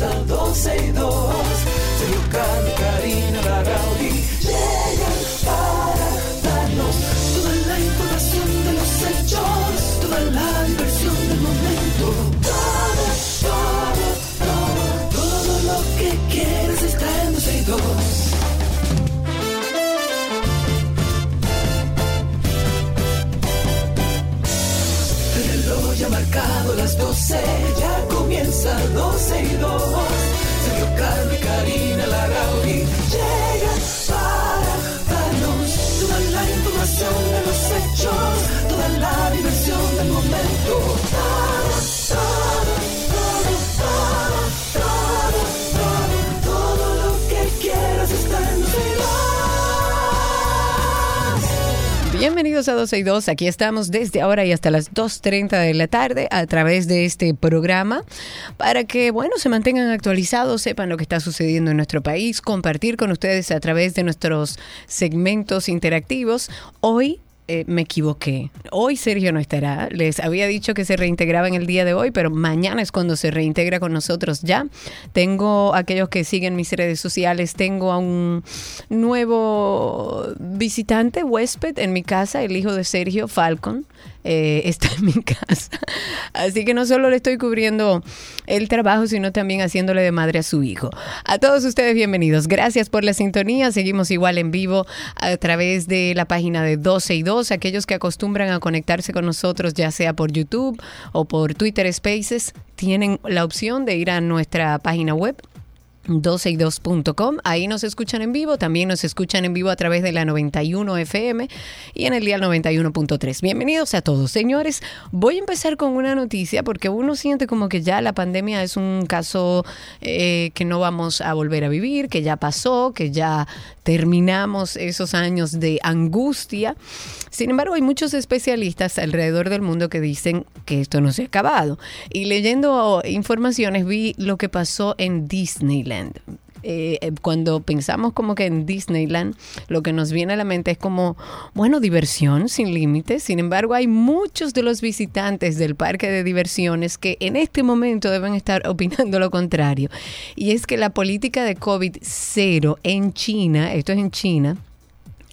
comienza Bienvenidos a 12 y 2. Aquí estamos desde ahora y hasta las 2.30 de la tarde a través de este programa para que, bueno, se mantengan actualizados, sepan lo que está sucediendo en nuestro país, compartir con ustedes a través de nuestros segmentos interactivos. Hoy eh, me equivoqué. Hoy Sergio no estará. Les había dicho que se reintegraba en el día de hoy, pero mañana es cuando se reintegra con nosotros ya. Tengo aquellos que siguen mis redes sociales, tengo a un nuevo visitante, huésped en mi casa, el hijo de Sergio, Falcon. Eh, está en mi casa. Así que no solo le estoy cubriendo el trabajo, sino también haciéndole de madre a su hijo. A todos ustedes, bienvenidos. Gracias por la sintonía. Seguimos igual en vivo a través de la página de 12 y 2. Aquellos que acostumbran a conectarse con nosotros, ya sea por YouTube o por Twitter Spaces, tienen la opción de ir a nuestra página web 12y2.com. Ahí nos escuchan en vivo, también nos escuchan en vivo a través de la 91 FM y en el día 91.3. Bienvenidos a todos, señores. Voy a empezar con una noticia porque uno siente como que ya la pandemia es un caso eh, que no vamos a volver a vivir, que ya pasó, que ya terminamos esos años de angustia. Sin embargo, hay muchos especialistas alrededor del mundo que dicen que esto no se ha acabado. Y leyendo informaciones vi lo que pasó en Disneyland. Eh, eh, cuando pensamos como que en Disneyland, lo que nos viene a la mente es como, bueno, diversión sin límites. Sin embargo, hay muchos de los visitantes del parque de diversiones que en este momento deben estar opinando lo contrario. Y es que la política de COVID-0 en China, esto es en China,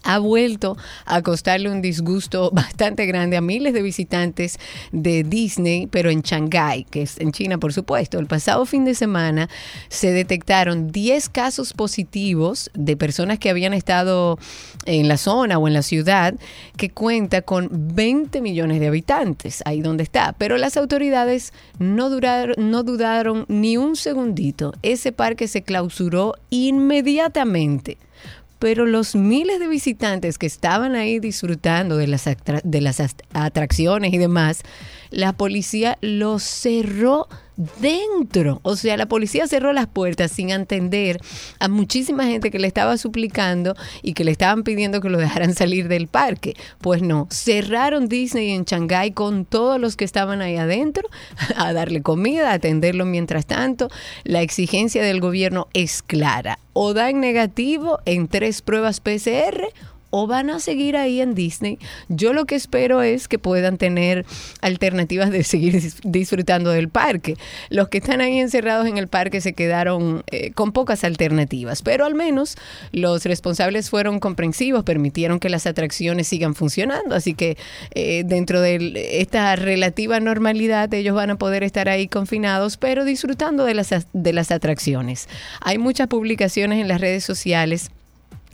ha vuelto a costarle un disgusto bastante grande a miles de visitantes de Disney, pero en Shanghái, que es en China, por supuesto. El pasado fin de semana se detectaron 10 casos positivos de personas que habían estado en la zona o en la ciudad, que cuenta con 20 millones de habitantes, ahí donde está. Pero las autoridades no, duraron, no dudaron ni un segundito. Ese parque se clausuró inmediatamente pero los miles de visitantes que estaban ahí disfrutando de las, de las atracciones y demás, la policía los cerró dentro. O sea, la policía cerró las puertas sin atender a muchísima gente que le estaba suplicando y que le estaban pidiendo que lo dejaran salir del parque. Pues no, cerraron Disney en Shanghái con todos los que estaban ahí adentro a darle comida, a atenderlo mientras tanto. La exigencia del gobierno es clara. O dan negativo en tres pruebas PCR o van a seguir ahí en Disney. Yo lo que espero es que puedan tener alternativas de seguir dis- disfrutando del parque. Los que están ahí encerrados en el parque se quedaron eh, con pocas alternativas, pero al menos los responsables fueron comprensivos, permitieron que las atracciones sigan funcionando, así que eh, dentro de esta relativa normalidad ellos van a poder estar ahí confinados, pero disfrutando de las, de las atracciones. Hay muchas publicaciones en las redes sociales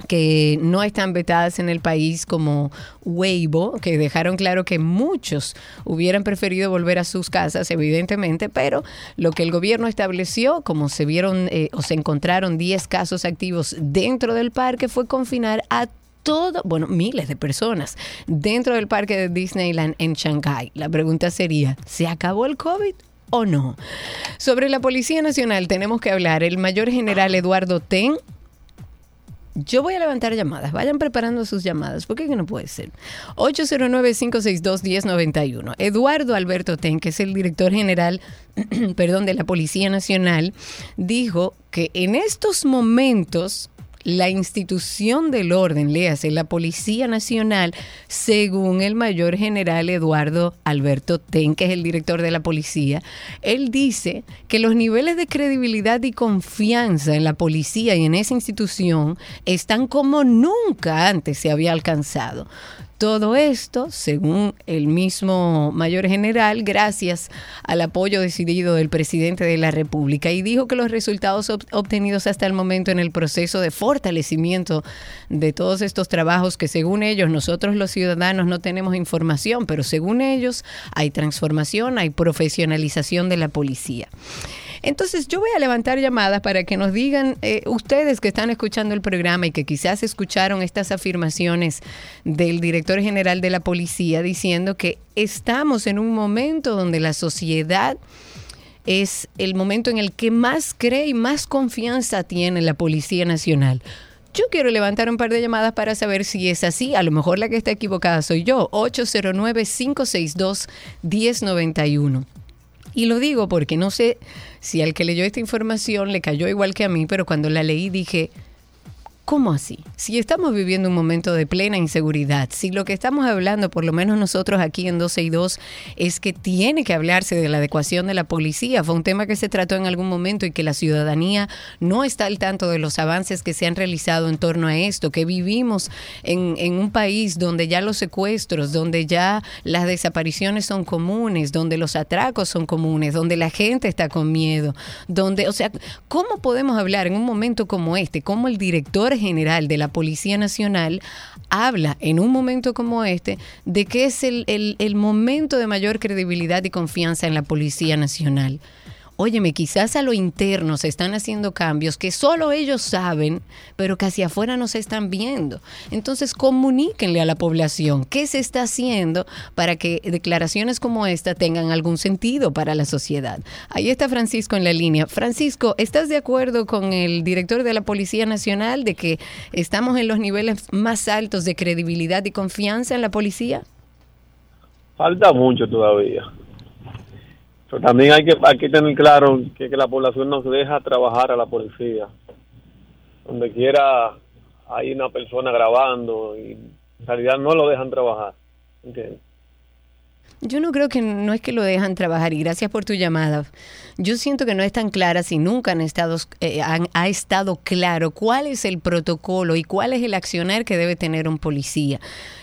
que no están vetadas en el país como Weibo, que dejaron claro que muchos hubieran preferido volver a sus casas, evidentemente, pero lo que el gobierno estableció, como se vieron eh, o se encontraron 10 casos activos dentro del parque, fue confinar a todo, bueno, miles de personas dentro del parque de Disneyland en Shanghai. La pregunta sería, ¿se acabó el COVID? ¿O no? Sobre la Policía Nacional tenemos que hablar. El mayor general Eduardo Ten yo voy a levantar llamadas. Vayan preparando sus llamadas. ¿Por qué no puede ser? 809-562-1091. Eduardo Alberto Ten, que es el director general perdón, de la Policía Nacional, dijo que en estos momentos la institución del orden, léase, la Policía Nacional, según el mayor general Eduardo Alberto Ten, que es el director de la policía, él dice que los niveles de credibilidad y confianza en la policía y en esa institución están como nunca antes se había alcanzado. Todo esto, según el mismo mayor general, gracias al apoyo decidido del presidente de la República y dijo que los resultados obtenidos hasta el momento en el proceso de fortalecimiento de todos estos trabajos que según ellos nosotros los ciudadanos no tenemos información, pero según ellos hay transformación, hay profesionalización de la policía. Entonces yo voy a levantar llamadas para que nos digan eh, ustedes que están escuchando el programa y que quizás escucharon estas afirmaciones del director general de la policía diciendo que estamos en un momento donde la sociedad es el momento en el que más cree y más confianza tiene la Policía Nacional. Yo quiero levantar un par de llamadas para saber si es así. A lo mejor la que está equivocada soy yo. 809-562-1091. Y lo digo porque no sé si al que leyó esta información le cayó igual que a mí, pero cuando la leí dije, ¿Cómo así? Si estamos viviendo un momento de plena inseguridad, si lo que estamos hablando, por lo menos nosotros aquí en 12 y 2, es que tiene que hablarse de la adecuación de la policía, fue un tema que se trató en algún momento y que la ciudadanía no está al tanto de los avances que se han realizado en torno a esto, que vivimos en, un país donde ya los secuestros, donde ya las desapariciones son comunes, donde los atracos son comunes, donde la gente está con miedo, donde, o sea, ¿cómo podemos hablar en un momento como este, como el director general de la Policía Nacional habla en un momento como este de que es el, el momento de mayor credibilidad y confianza en la Policía Nacional óyeme, quizás a lo interno se están haciendo cambios que solo ellos saben, pero que hacia afuera no se están viendo. Entonces, comuníquenle a la población qué se está haciendo para que declaraciones como esta tengan algún sentido para la sociedad. Ahí está Francisco en la línea. Francisco, ¿estás de acuerdo con el director de la Policía Nacional de que estamos en los niveles más altos de credibilidad y confianza en la policía? Falta mucho todavía también hay que, hay que tener claro que, la población no se deja trabajar a la policía. Donde quiera hay una persona grabando y en realidad no lo dejan trabajar. Yo no creo que no es que lo dejan trabajar y gracias por tu llamada. Yo siento que no es tan clara si nunca han estado, eh, ha estado claro cuál es el protocolo y cuál es el accionar que debe tener un policía.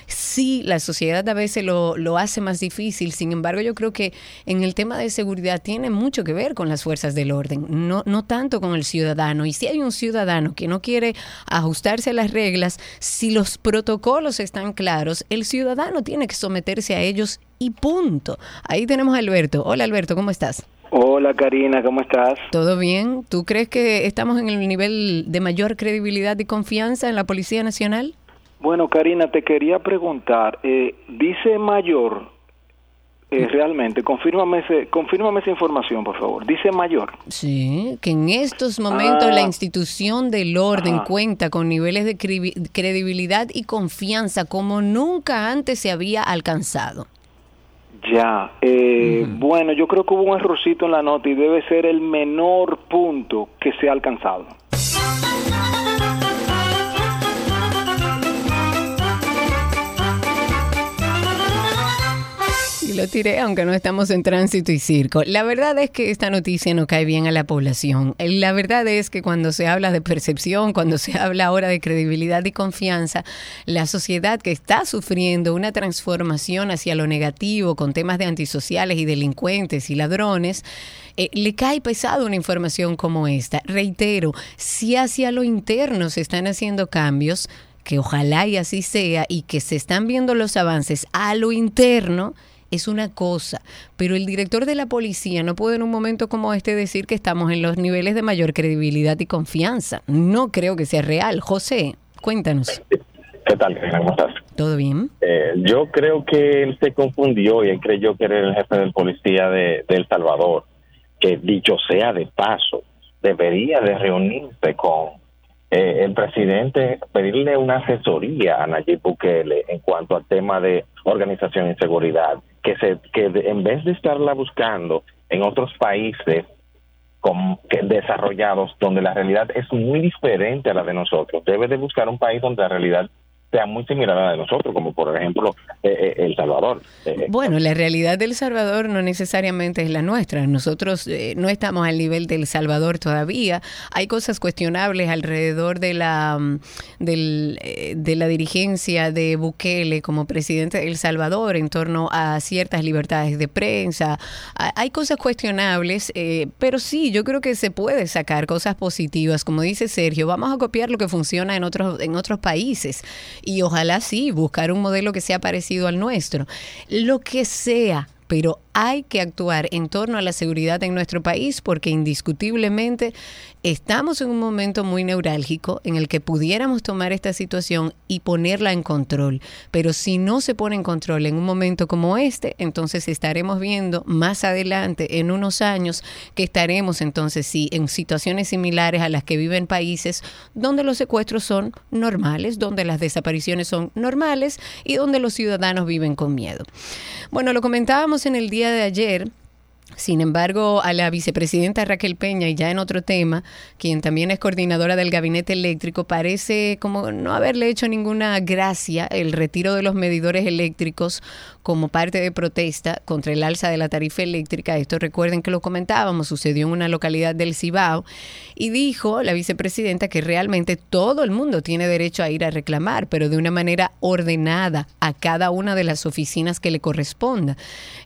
Sí, la sociedad a veces lo, lo hace más difícil, sin embargo yo creo que en el tema de seguridad tiene mucho que ver con las fuerzas del orden, no, no tanto con el ciudadano. Y si hay un ciudadano que no quiere ajustarse a las reglas, si los protocolos están claros, el ciudadano tiene que someterse a ellos y punto. Ahí tenemos a Alberto. Hola Alberto, ¿cómo estás? Hola Karina, ¿cómo estás? ¿Todo bien? ¿Tú crees que estamos en el nivel de mayor credibilidad y confianza en la Policía Nacional? Bueno, Karina, te quería preguntar, eh, dice mayor, eh, realmente, confírmame, ese, confírmame esa información, por favor. Dice mayor. Sí, que en estos momentos la ah. institución del orden cuenta con niveles de credibilidad y confianza como nunca antes se había alcanzado. Ya, eh, bueno, yo creo que hubo un errorcito en la nota y debe ser el menor punto que se ha alcanzado. Lo tiré, aunque no estamos en tránsito y circo. La verdad es que esta noticia no cae bien a la población. La verdad es que cuando se habla de percepción, cuando se habla ahora de credibilidad y confianza, la sociedad que está sufriendo una transformación hacia lo negativo con temas de antisociales y delincuentes y ladrones, eh, le cae pesado una información como esta. Reitero, si hacia lo interno se están haciendo cambios, que ojalá y así sea, y que se están viendo los avances a lo interno, es una cosa, pero el director de la policía no puede en un momento como este decir que estamos en los niveles de mayor credibilidad y confianza. No creo que sea real. José, cuéntanos. ¿Qué tal, ¿Cómo estás? ¿Todo bien? Eh, yo creo que él se confundió y él creyó que era el jefe de policía de, El Salvador, que dicho sea de paso, debería de reunirse con eh, el presidente pedirle una asesoría a Nayib Bukele en cuanto al tema de organización y seguridad, que se que en vez de estarla buscando en otros países que desarrollados donde la realidad es muy diferente a la de nosotros. Debe de buscar un país donde la realidad sea muy similar a la de nosotros, como por ejemplo eh, eh, El Salvador. Eh, bueno, la realidad del Salvador no necesariamente es la nuestra. Nosotros no estamos al nivel del Salvador todavía. Hay cosas cuestionables alrededor de la, mm, del, de la dirigencia de Bukele como presidente de El Salvador en torno a ciertas libertades de prensa. Hay cosas cuestionables, pero sí, yo creo que se puede sacar cosas positivas. Como dice Sergio, vamos a copiar lo que funciona en otros, en otros países y ojalá sí, buscar un modelo que sea parecido al nuestro. Lo que sea, pero hay que actuar en torno a la seguridad en nuestro país porque indiscutiblemente estamos en un momento muy neurálgico en el que pudiéramos tomar esta situación y ponerla en control. Pero si no se pone en control en un momento como este, entonces estaremos viendo más adelante, en unos años, que estaremos entonces sí en situaciones similares a las que viven países donde los secuestros son normales, donde las desapariciones son normales y donde los ciudadanos viven con miedo. Bueno, lo comentábamos en el día de ayer sin embargo, a la vicepresidenta Raquel Peña, y ya en otro tema, quien también es coordinadora del gabinete eléctrico, parece como no haberle hecho ninguna gracia el retiro de los medidores eléctricos como parte de protesta contra el alza de la tarifa eléctrica. Esto recuerden que lo comentábamos, sucedió en una localidad del Cibao, y dijo la vicepresidenta que realmente todo el mundo tiene derecho a ir a reclamar, pero de una manera ordenada a cada una de las oficinas que le corresponda.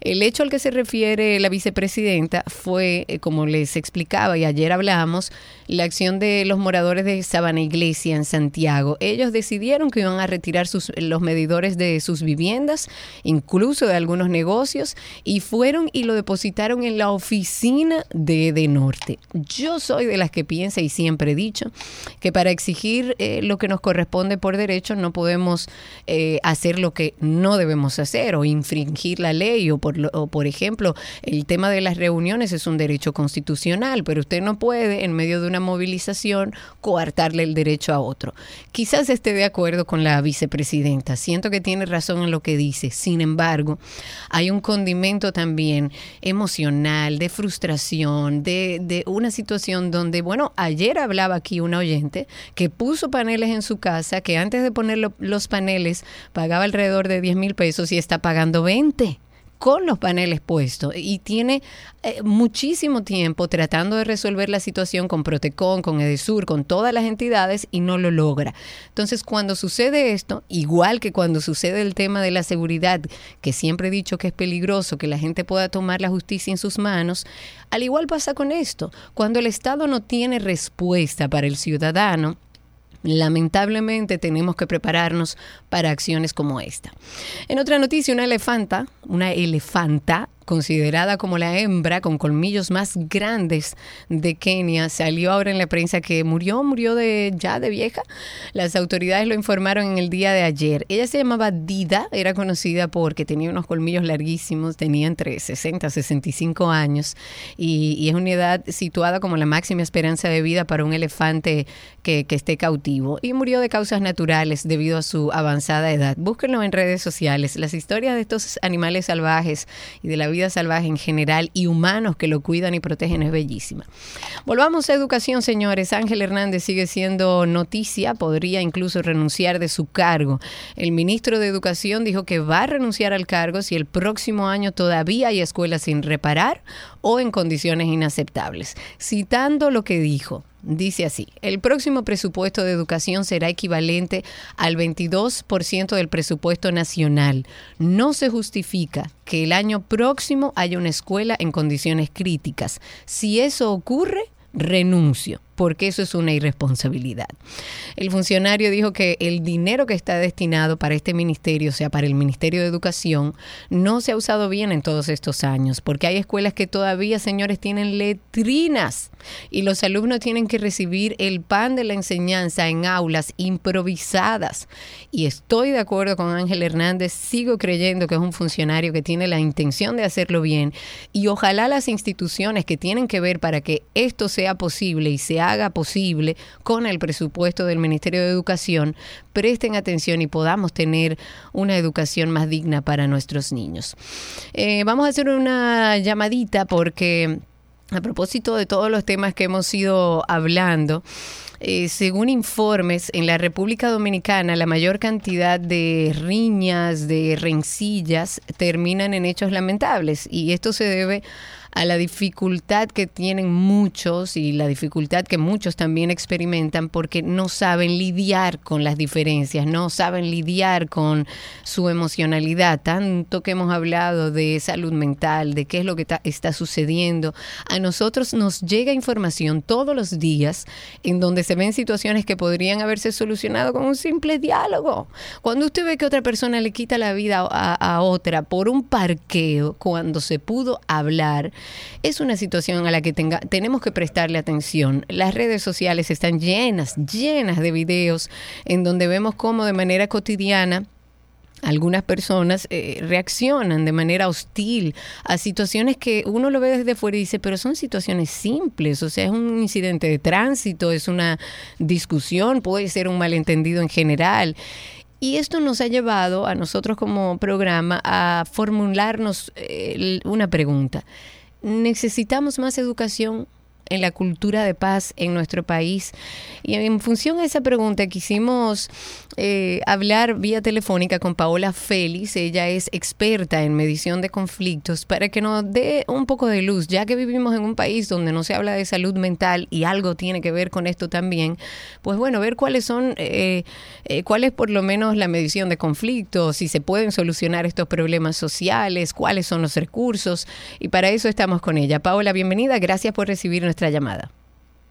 El hecho al que se refiere la vicepresidenta presidenta fue, eh, como les explicaba y ayer hablamos, la acción de los moradores de Sabana Iglesia en Santiago. Ellos decidieron que iban a retirar sus, los medidores de sus viviendas, incluso de algunos negocios, y fueron y lo depositaron en la oficina de De Norte. Yo soy de las que piensa y siempre he dicho que para exigir eh, lo que nos corresponde por derecho no podemos eh, hacer lo que no debemos hacer o infringir la ley o por, o por ejemplo el tema de las reuniones es un derecho constitucional, pero usted no puede, en medio de una movilización, coartarle el derecho a otro. Quizás esté de acuerdo con la vicepresidenta. Siento que tiene razón en lo que dice. Sin embargo, hay un condimento también emocional, de frustración, de, de una situación donde, bueno, ayer hablaba aquí una oyente que puso paneles en su casa, que antes de poner los paneles pagaba alrededor de 10 mil pesos y está pagando 20 con los paneles puestos y tiene eh, muchísimo tiempo tratando de resolver la situación con Protecon, con Edesur, con todas las entidades y no lo logra. Entonces, cuando sucede esto, igual que cuando sucede el tema de la seguridad, que siempre he dicho que es peligroso que la gente pueda tomar la justicia en sus manos, al igual pasa con esto. Cuando el Estado no tiene respuesta para el ciudadano, Lamentablemente tenemos que prepararnos para acciones como esta. En otra noticia, una elefanta, una elefanta considerada como la hembra con colmillos más grandes de Kenia, salió ahora en la prensa que murió, murió de ya de vieja. Las autoridades lo informaron en el día de ayer. Ella se llamaba Dida, era conocida porque tenía unos colmillos larguísimos, tenía entre 60 y 65 años y, es una edad situada como la máxima esperanza de vida para un elefante que, que esté cautivo y murió de causas naturales debido a su avanzada edad. Búsquenlo en redes sociales. Las historias de estos animales salvajes y de la vida vida salvaje en general y humanos que lo cuidan y protegen es bellísima. Volvamos a educación, señores. Ángel Hernández sigue siendo noticia, podría incluso renunciar de su cargo. El ministro de Educación dijo que va a renunciar al cargo si el próximo año todavía hay escuelas sin reparar o en condiciones inaceptables. Citando lo que dijo, Dice así, el próximo presupuesto de educación será equivalente al 22% del presupuesto nacional. No se justifica que el año próximo haya una escuela en condiciones críticas. Si eso ocurre, renuncio porque eso es una irresponsabilidad. El funcionario dijo que el dinero que está destinado para este ministerio, o sea, para el Ministerio de Educación, no se ha usado bien en todos estos años, porque hay escuelas que todavía, señores, tienen letrinas y los alumnos tienen que recibir el pan de la enseñanza en aulas improvisadas. Y estoy de acuerdo con Ángel Hernández, sigo creyendo que es un funcionario que tiene la intención de hacerlo bien y ojalá las instituciones que tienen que ver para que esto sea posible y sea haga posible con el presupuesto del Ministerio de Educación, presten atención y podamos tener una educación más digna para nuestros niños. Eh, vamos a hacer una llamadita porque... A propósito de todos los temas que hemos ido hablando, eh, según informes, en la República Dominicana la mayor cantidad de riñas, de rencillas, terminan en hechos lamentables y esto se debe a la dificultad que tienen muchos y la dificultad que muchos también experimentan porque no saben lidiar con las diferencias, no saben lidiar con su emocionalidad. Tanto que hemos hablado de salud mental, de qué es lo que está sucediendo. A nosotros nos llega información todos los días en donde se ven situaciones que podrían haberse solucionado con un simple diálogo. Cuando usted ve que otra persona le quita la vida a, otra por un parqueo, cuando se pudo hablar, es una situación a la que tenga, tenemos que prestarle atención. Las redes sociales están llenas, llenas de videos en donde vemos cómo de manera cotidiana algunas personas eh, reaccionan de manera hostil a situaciones que uno lo ve desde fuera y dice, pero son situaciones simples, o sea, es un incidente de tránsito, es una discusión, puede ser un malentendido en general. Y esto nos ha llevado a nosotros como programa a formularnos eh, una pregunta necesitamos más educación en la cultura de paz en nuestro país. Y en función a esa pregunta quisimos eh, hablar vía telefónica con Paola Félix. Ella es experta en medición de conflictos para que nos dé un poco de luz, ya que vivimos en un país donde no se habla de salud mental y algo tiene que ver con esto también. Pues bueno, ver cuáles son, eh, eh, cuál es por lo menos la medición de conflictos, si se pueden solucionar estos problemas sociales, cuáles son los recursos. Y para eso estamos con ella. Paola, bienvenida. Gracias por recibirnos llamada.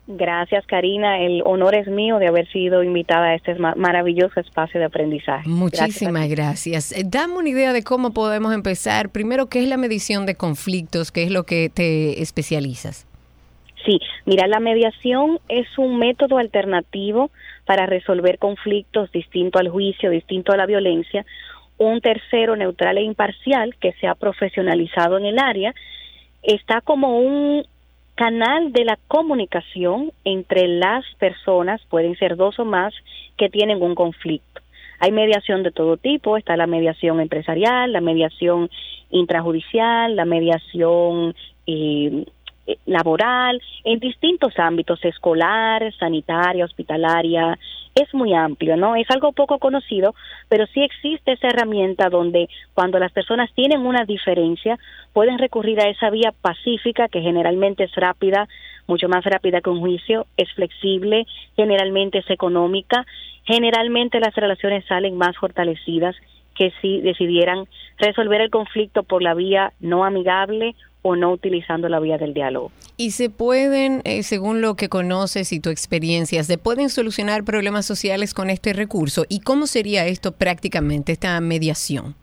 Gracias, Karina. El honor es mío de haber sido invitada a este maravilloso espacio de aprendizaje. Muchísimas gracias. Eh, dame una idea de cómo podemos empezar. Primero, ¿qué es la medición de conflictos? ¿Qué es lo que te especializas? Sí, mira, la mediación es un método alternativo para resolver conflictos distinto al juicio, distinto a la violencia. Un tercero neutral e imparcial que se ha profesionalizado en el área está como un canal de la comunicación entre las personas, pueden ser dos o más, que tienen un conflicto. Hay mediación de todo tipo, está la mediación empresarial, la mediación intrajudicial, la mediación eh, laboral, en distintos ámbitos, escolar, sanitaria, hospitalaria, es muy amplio, ¿no? Es algo poco conocido, pero sí existe esa herramienta donde cuando las personas tienen una diferencia, pueden recurrir a esa vía pacífica que generalmente es rápida, mucho más rápida que un juicio, es flexible, generalmente es económica, generalmente las relaciones salen más fortalecidas que si decidieran resolver el conflicto por la vía no amigable o no utilizando la vía del diálogo. Y se pueden, eh, según lo que conoces y tu experiencia, se pueden solucionar problemas sociales con este recurso. ¿Y cómo sería esto prácticamente, esta mediación?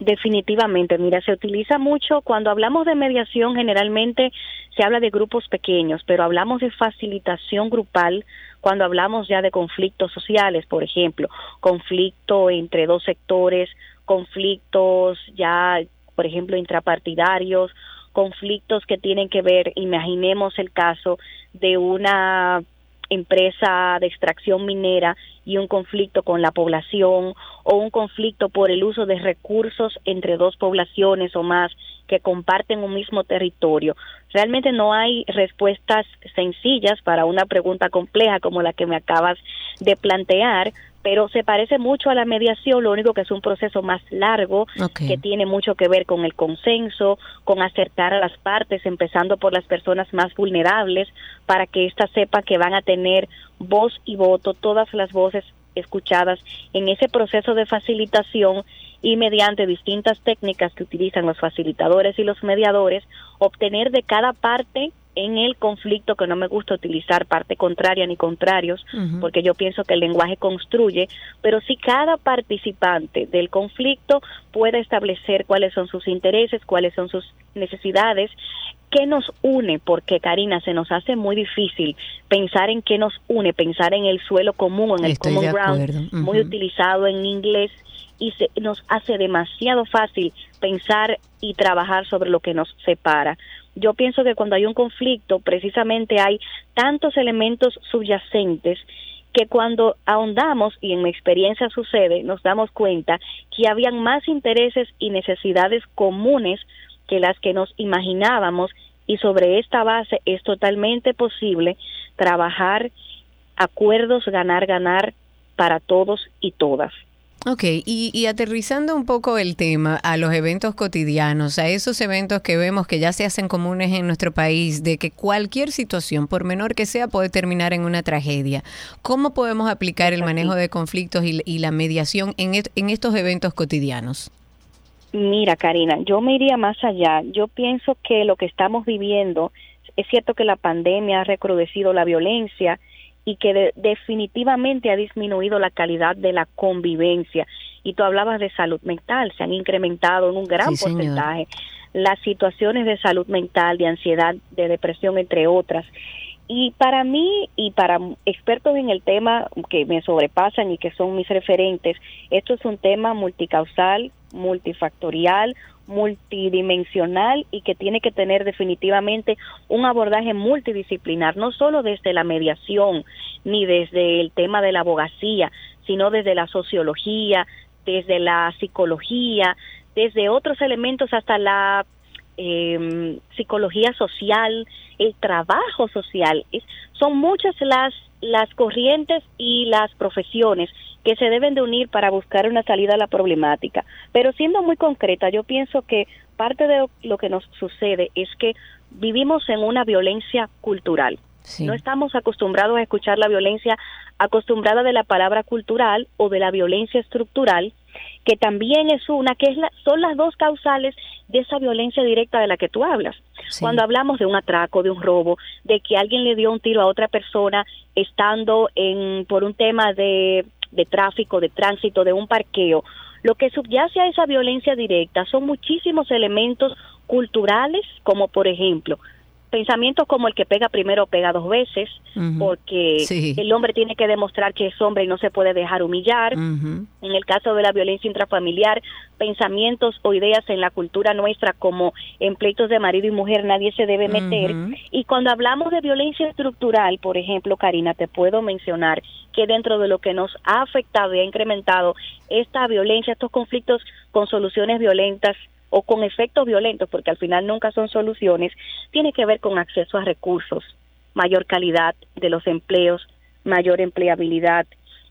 Definitivamente, mira, se utiliza mucho cuando hablamos de mediación, generalmente se habla de grupos pequeños, pero hablamos de facilitación grupal cuando hablamos ya de conflictos sociales, por ejemplo, conflicto entre dos sectores, conflictos ya, por ejemplo, intrapartidarios conflictos que tienen que ver, imaginemos el caso de una empresa de extracción minera y un conflicto con la población o un conflicto por el uso de recursos entre dos poblaciones o más que comparten un mismo territorio. Realmente no hay respuestas sencillas para una pregunta compleja como la que me acabas de plantear, pero se parece mucho a la mediación, lo único que es un proceso más largo, que tiene mucho que ver con el consenso, con acercar a las partes, empezando por las personas más vulnerables, para que éstas sepan que van a tener voz y voto, todas las voces escuchadas en ese proceso de facilitación y mediante distintas técnicas que utilizan los facilitadores y los mediadores, obtener de cada parte en el conflicto, que no me gusta utilizar parte contraria ni contrarios, porque yo pienso que el lenguaje construye, pero si cada participante del conflicto puede establecer cuáles son sus intereses, cuáles son sus necesidades, qué nos une, porque Karina, se nos hace muy difícil pensar en qué nos une, pensar en el suelo común, en el common ground, muy utilizado en inglés y se nos hace demasiado fácil pensar y trabajar sobre lo que nos separa yo pienso que cuando hay un conflicto, precisamente hay tantos elementos subyacentes que cuando ahondamos, y en mi experiencia sucede, nos damos cuenta que habían más intereses y necesidades comunes que las que nos imaginábamos y sobre esta base es totalmente posible trabajar acuerdos ganar ganar para todos y todas. Ok, y, y, aterrizando un poco el tema a los eventos cotidianos, a esos eventos que vemos que ya se hacen comunes en nuestro país, de que cualquier situación, por menor que sea, puede terminar en una tragedia. ¿Cómo podemos aplicar el manejo de conflictos y, y la mediación en, en estos eventos cotidianos? Mira, Karina, yo me iría más allá. Yo pienso que lo que estamos viviendo, es cierto que la pandemia ha recrudecido la violencia, y que de, definitivamente ha disminuido la calidad de la convivencia. Y tú hablabas de salud mental, se han incrementado en un gran sí, porcentaje las situaciones de salud mental, de ansiedad, de depresión, entre otras. Y para mí y para expertos en el tema que me sobrepasan y que son mis referentes, esto es un tema multicausal, multifactorial, multidimensional y que tiene que tener definitivamente un abordaje multidisciplinar, no solo desde la mediación ni desde el tema de la abogacía, sino desde la sociología, desde la psicología, desde otros elementos hasta la eh, psicología social, el trabajo social. Son muchas las, las corrientes y las profesiones que se deben de unir para buscar una salida a la problemática. Pero siendo muy concreta, yo pienso que parte de lo que nos sucede es que vivimos en una violencia cultural. Sí. No estamos acostumbrados a escuchar la violencia acostumbrada de la palabra cultural o de la violencia estructural, que también es una, que es la, son las dos causales de esa violencia directa de la que tú hablas. Sí. Cuando hablamos de un atraco, de un robo, de que alguien le dio un tiro a otra persona estando en por un tema de, de tráfico, de tránsito, de un parqueo, lo que subyace a esa violencia directa son muchísimos elementos culturales, como por ejemplo pensamientos como el que pega primero pega dos veces, uh -huh. porque sí. el hombre tiene que demostrar que es hombre y no se puede dejar humillar. Uh -huh. En el caso de la violencia intrafamiliar, pensamientos o ideas en la cultura nuestra como en pleitos de marido y mujer nadie se debe meter. Uh -huh. Y cuando hablamos de violencia estructural, por ejemplo, Karina, te puedo mencionar que dentro de lo que nos ha afectado y ha incrementado esta violencia, estos conflictos con soluciones violentas, o con efectos violentos, porque al final nunca son soluciones, tiene que ver con acceso a recursos, mayor calidad de los empleos, mayor empleabilidad,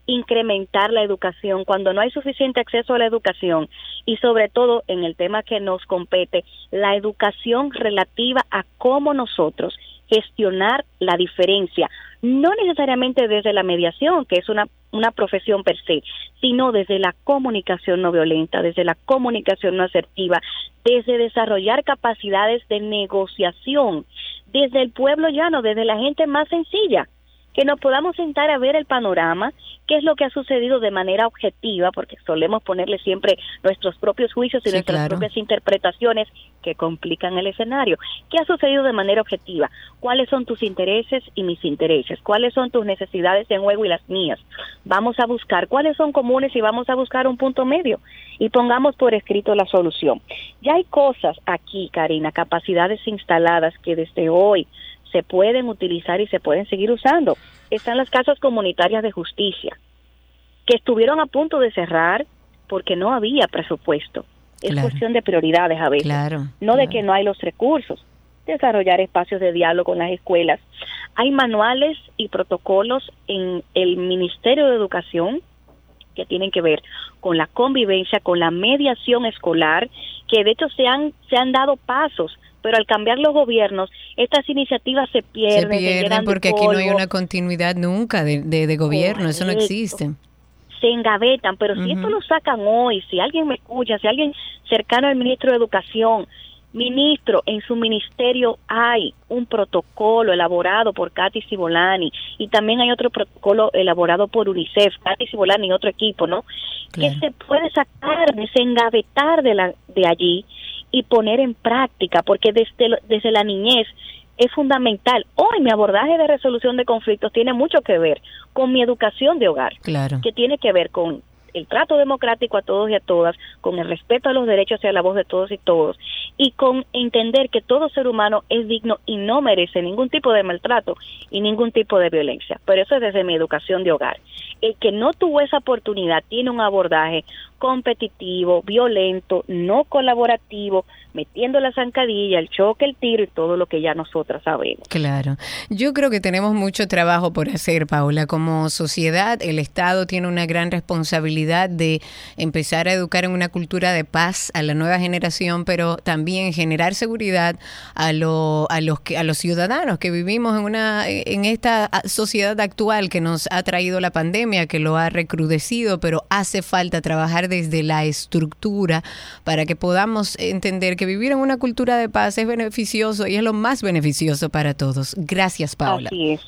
incrementar la educación. Cuando no hay suficiente acceso a la educación y sobre todo en el tema que nos compete, la educación relativa a cómo nosotros gestionar la diferencia, no necesariamente desde la mediación, que es una, una profesión per se, sino desde la comunicación no violenta, desde la comunicación no asertiva, desde desarrollar capacidades de negociación, desde el pueblo llano, desde la gente más sencilla que nos podamos sentar a ver el panorama, qué es lo que ha sucedido de manera objetiva, porque solemos ponerle siempre nuestros propios juicios y sí, nuestras claro. propias interpretaciones que complican el escenario. ¿Qué ha sucedido de manera objetiva? ¿Cuáles son tus intereses y mis intereses? ¿Cuáles son tus necesidades en juego y las mías? Vamos a buscar cuáles son comunes y vamos a buscar un punto medio y pongamos por escrito la solución. Ya hay cosas aquí, Karina, capacidades instaladas que desde hoy se pueden utilizar y se pueden seguir usando. Están las casas comunitarias de justicia, que estuvieron a punto de cerrar porque no había presupuesto. Es claro. cuestión de prioridades a veces, claro, no claro. de que no hay los recursos. Desarrollar espacios de diálogo en las escuelas. Hay manuales y protocolos en el Ministerio de Educación que tienen que ver con la convivencia, con la mediación escolar, que de hecho se han, se han dado pasos pero al cambiar los gobiernos, estas iniciativas se pierden. Se pierden se porque aquí no hay una continuidad nunca de, de, de gobierno, Correcto. eso no existe. Se engavetan, pero uh -huh. si esto lo sacan hoy, si alguien me escucha, si alguien cercano al ministro de Educación, Ministro, en su ministerio hay un protocolo elaborado por Katy Cibolani y también hay otro protocolo elaborado por UNICEF, Katy Cibolani y otro equipo, ¿no? Claro. Que se puede sacar, desengavetar de, la, de allí y poner en práctica, porque desde, desde la niñez es fundamental. Hoy mi abordaje de resolución de conflictos tiene mucho que ver con mi educación de hogar, claro. que tiene que ver con el trato democrático a todos y a todas, con el respeto a los derechos y a la voz de todos y todos, y con entender que todo ser humano es digno y no merece ningún tipo de maltrato y ningún tipo de violencia. Pero eso es desde mi educación de hogar. El que no tuvo esa oportunidad tiene un abordaje competitivo, violento, no colaborativo, metiendo la zancadilla, el choque, el tiro y todo lo que ya nosotras sabemos. Claro. Yo creo que tenemos mucho trabajo por hacer, Paula. Como sociedad, el Estado tiene una gran responsabilidad de empezar a educar en una cultura de paz a la nueva generación, pero también generar seguridad a, lo, a, los, que, a los ciudadanos que vivimos en, una, en esta sociedad actual que nos ha traído la pandemia, que lo ha recrudecido, pero hace falta trabajar desde la estructura para que podamos entender que vivir en una cultura de paz es beneficioso y es lo más beneficioso para todos. Gracias, Paula. Así es.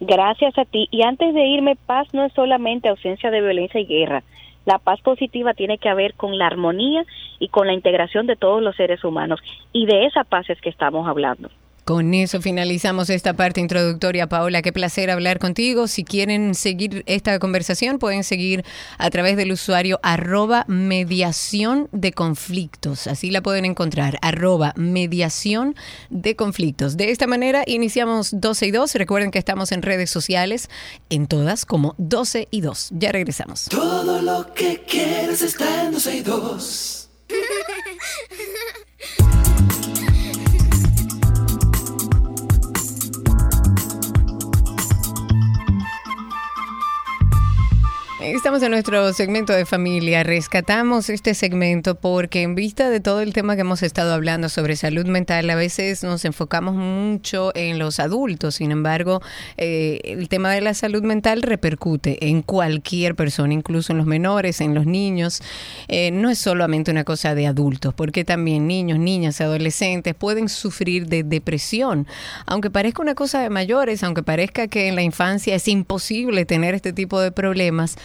Gracias a ti. Y antes de irme, paz no es solamente ausencia de violencia y guerra. La paz positiva tiene que ver con la armonía y con la integración de todos los seres humanos. Y de esa paz es que estamos hablando. Con eso finalizamos esta parte introductoria, Paola. Qué placer hablar contigo. Si quieren seguir esta conversación, pueden seguir a través del usuario arroba mediación de conflictos. Así la pueden encontrar, arroba mediación de conflictos. De esta manera iniciamos 12 y 2. Recuerden que estamos en redes sociales, en todas como 12 y 2. Ya regresamos. Todo lo que quieres está en 12 y 2. Estamos en nuestro segmento de familia. Rescatamos este segmento porque en vista de todo el tema que hemos estado hablando sobre salud mental, a veces nos enfocamos mucho en los adultos. Sin embargo, eh, el tema de la salud mental repercute en cualquier persona, incluso en los menores, en los niños. Eh, no es solamente una cosa de adultos, porque también niños, niñas, adolescentes pueden sufrir de depresión. Aunque parezca una cosa de mayores, aunque parezca que en la infancia es imposible tener este tipo de problemas,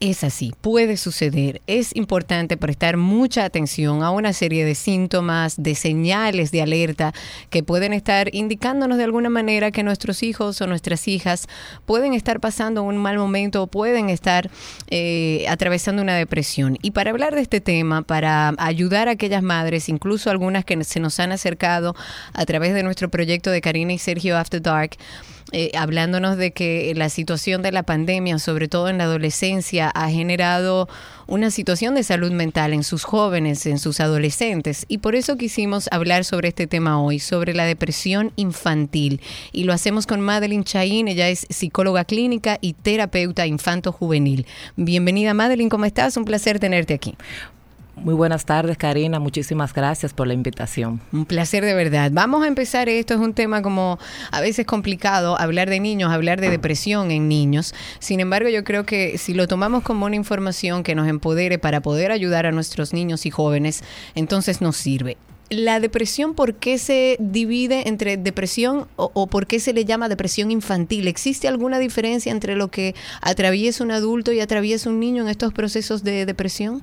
es así, puede suceder. Es importante prestar mucha atención a una serie de síntomas, de señales de alerta que pueden estar indicándonos de alguna manera que nuestros hijos o nuestras hijas pueden estar pasando un mal momento o pueden estar eh, atravesando una depresión. Y para hablar de este tema, para ayudar a aquellas madres, incluso algunas que se nos han acercado a través de nuestro proyecto de Karina y Sergio After Dark, eh, hablándonos de que la situación de la pandemia, sobre todo en la adolescencia, ha generado una situación de salud mental en sus jóvenes, en sus adolescentes. Y por eso quisimos hablar sobre este tema hoy, sobre la depresión infantil. Y lo hacemos con Madeline Chaín, ella es psicóloga clínica y terapeuta infanto-juvenil. Bienvenida Madeline, ¿cómo estás? Un placer tenerte aquí. Muy buenas tardes, Karina. Muchísimas gracias por la invitación. Un placer de verdad. Vamos a empezar. Esto es un tema como a veces complicado, hablar de niños, hablar de depresión en niños. Sin embargo, yo creo que si lo tomamos como una información que nos empodere para poder ayudar a nuestros niños y jóvenes, entonces nos sirve. La depresión, ¿por qué se divide entre depresión o, o, por qué se le llama depresión infantil? ¿Existe alguna diferencia entre lo que atraviesa un adulto y atraviesa un niño en estos procesos de depresión?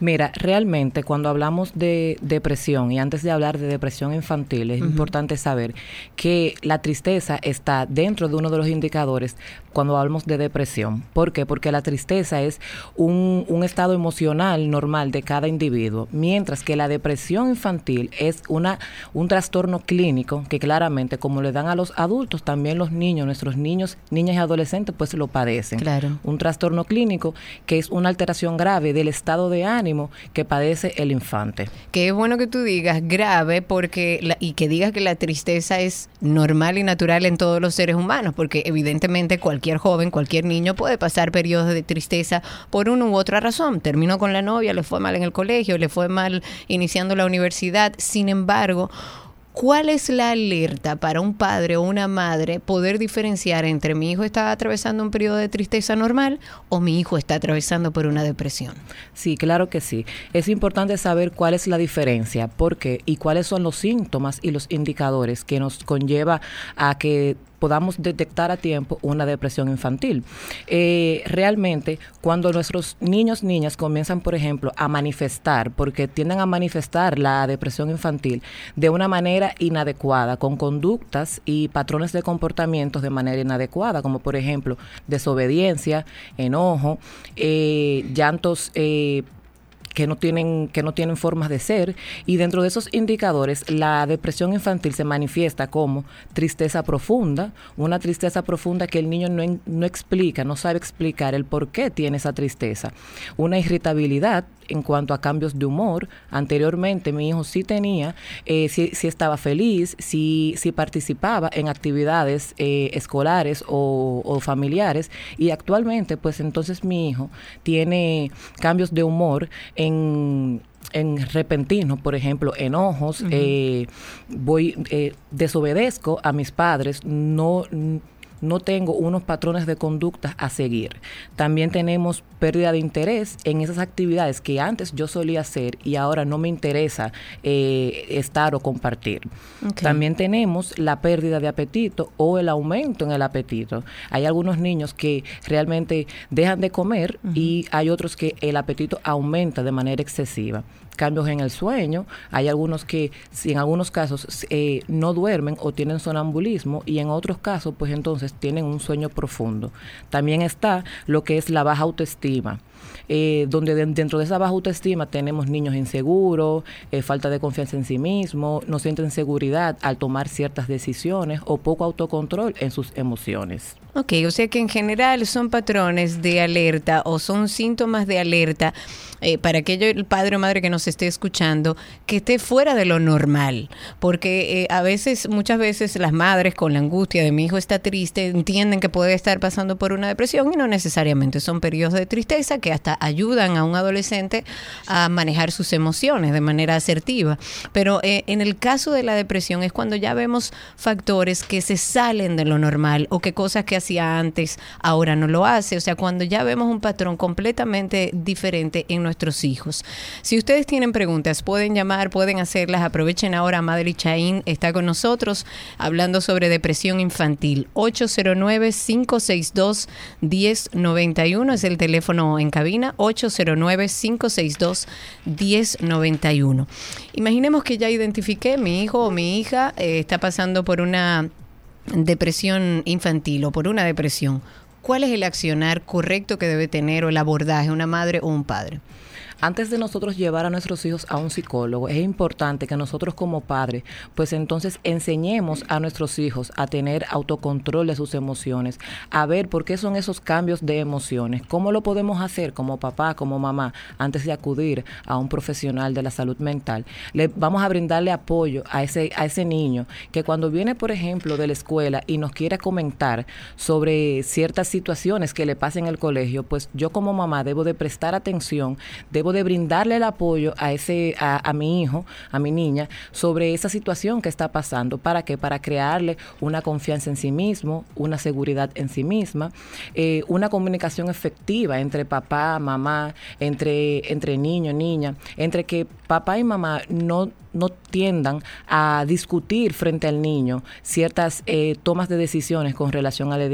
Mira, realmente cuando hablamos de depresión y antes de hablar de depresión infantil, es uh -huh. importante saber que la tristeza está dentro de uno de los indicadores cuando hablamos de depresión. ¿Por qué? Porque la tristeza es un, un estado emocional normal de cada individuo, mientras que la depresión infantil es una, un trastorno clínico que claramente, como le dan a los adultos, también los niños, nuestros niños, niñas y adolescentes, pues lo padecen. Claro. Un trastorno clínico que es una alteración grave del estado de ánimo que padece el infante. Es bueno que tú digas grave porque la, y que digas que la tristeza es normal y natural en todos los seres humanos, porque evidentemente cualquier joven, cualquier niño puede pasar periodos de tristeza por una u otra razón. Terminó con la novia, le fue mal en el colegio, le fue mal iniciando la universidad. Sin embargo, ¿Cuál es la alerta para un padre o una madre poder diferenciar entre mi hijo está atravesando un periodo de tristeza normal o mi hijo está atravesando por una depresión? Sí, claro que sí. Es importante saber cuál es la diferencia, por qué y cuáles son los síntomas y los indicadores que nos conlleva a que podamos detectar a tiempo una depresión infantil. Eh, realmente, cuando nuestros niños, niñas comienzan, por ejemplo, a manifestar, porque tienden a manifestar la depresión infantil de una manera inadecuada, con conductas y patrones de comportamientos de manera inadecuada, como por ejemplo desobediencia, enojo, eh, llantos. Eh, que no tienen que no tienen formas de ser. Y dentro de esos indicadores la depresión infantil se manifiesta como tristeza profunda, una tristeza profunda que el niño no, no explica, no sabe explicar el por qué tiene esa tristeza, una irritabilidad en cuanto a cambios de humor. Anteriormente mi hijo sí tenía, eh, sí, estaba feliz, sí, sí participaba en actividades eh, escolares o, familiares. Y actualmente pues entonces mi hijo tiene cambios de humor en en repentino, por ejemplo, enojos, eh, voy, eh, desobedezco a mis padres, no no tengo unos patrones de conducta a seguir. También tenemos pérdida de interés en esas actividades que antes yo solía hacer y ahora no me interesa eh, estar o compartir. También tenemos la pérdida de apetito o el aumento en el apetito. Hay algunos niños que realmente dejan de comer y hay otros que el apetito aumenta de manera excesiva cambios en el sueño. Hay algunos que, en algunos casos, eh, no duermen o tienen sonambulismo y en otros casos, pues entonces tienen un sueño profundo. También está lo que es la baja autoestima. Eh, donde dentro de esa baja autoestima tenemos niños inseguros, eh, falta de confianza en sí mismos, no sienten seguridad al tomar ciertas decisiones o poco autocontrol en sus emociones. Ok, o sea que en general son patrones de alerta o son síntomas de alerta eh, para aquello padre o madre que nos esté escuchando que esté fuera de lo normal, porque a veces, muchas veces las madres con la angustia de mi hijo está triste entienden que puede estar pasando por una depresión y no necesariamente son periodos de tristeza que hasta ayudan a un adolescente a manejar sus emociones de manera asertiva. Pero eh, en el caso de la depresión es cuando ya vemos factores que se salen de lo normal o que cosas que hacía antes ahora no lo hace. O sea, cuando ya vemos un patrón completamente diferente en nuestros hijos. Si ustedes tienen preguntas, pueden llamar, pueden hacerlas. Aprovechen ahora, Madre Chaín está con nosotros hablando sobre depresión infantil. 809-562-1091 es el teléfono en cabina 809-562-1091. Imaginemos que ya identifiqué, mi hijo o mi hija eh, está pasando por una depresión infantil o por una depresión. ¿Cuál es el accionar correcto que debe tener o el abordaje una madre o un padre? Antes de nosotros llevar a nuestros hijos a un psicólogo, es importante que nosotros como padres, pues entonces enseñemos a nuestros hijos a tener autocontrol de sus emociones, a ver por qué son esos cambios de emociones, cómo lo podemos hacer como papá, como mamá, antes de acudir a un profesional de la salud mental. Le vamos a brindarle apoyo a ese a ese niño que cuando viene, por ejemplo, de la escuela y nos quiere comentar sobre ciertas situaciones que le pasan en el colegio, pues yo como mamá debo de prestar atención, debo de brindarle el apoyo a ese, a, mi hijo, a mi niña, sobre esa situación que está pasando. ¿Para qué? Para crearle una confianza en sí mismo, una seguridad en sí misma, eh, una comunicación efectiva entre papá, mamá, entre, entre niño, niña, entre que papá y mamá no no tiendan a discutir frente al niño ciertas eh, tomas de decisiones con relación a la,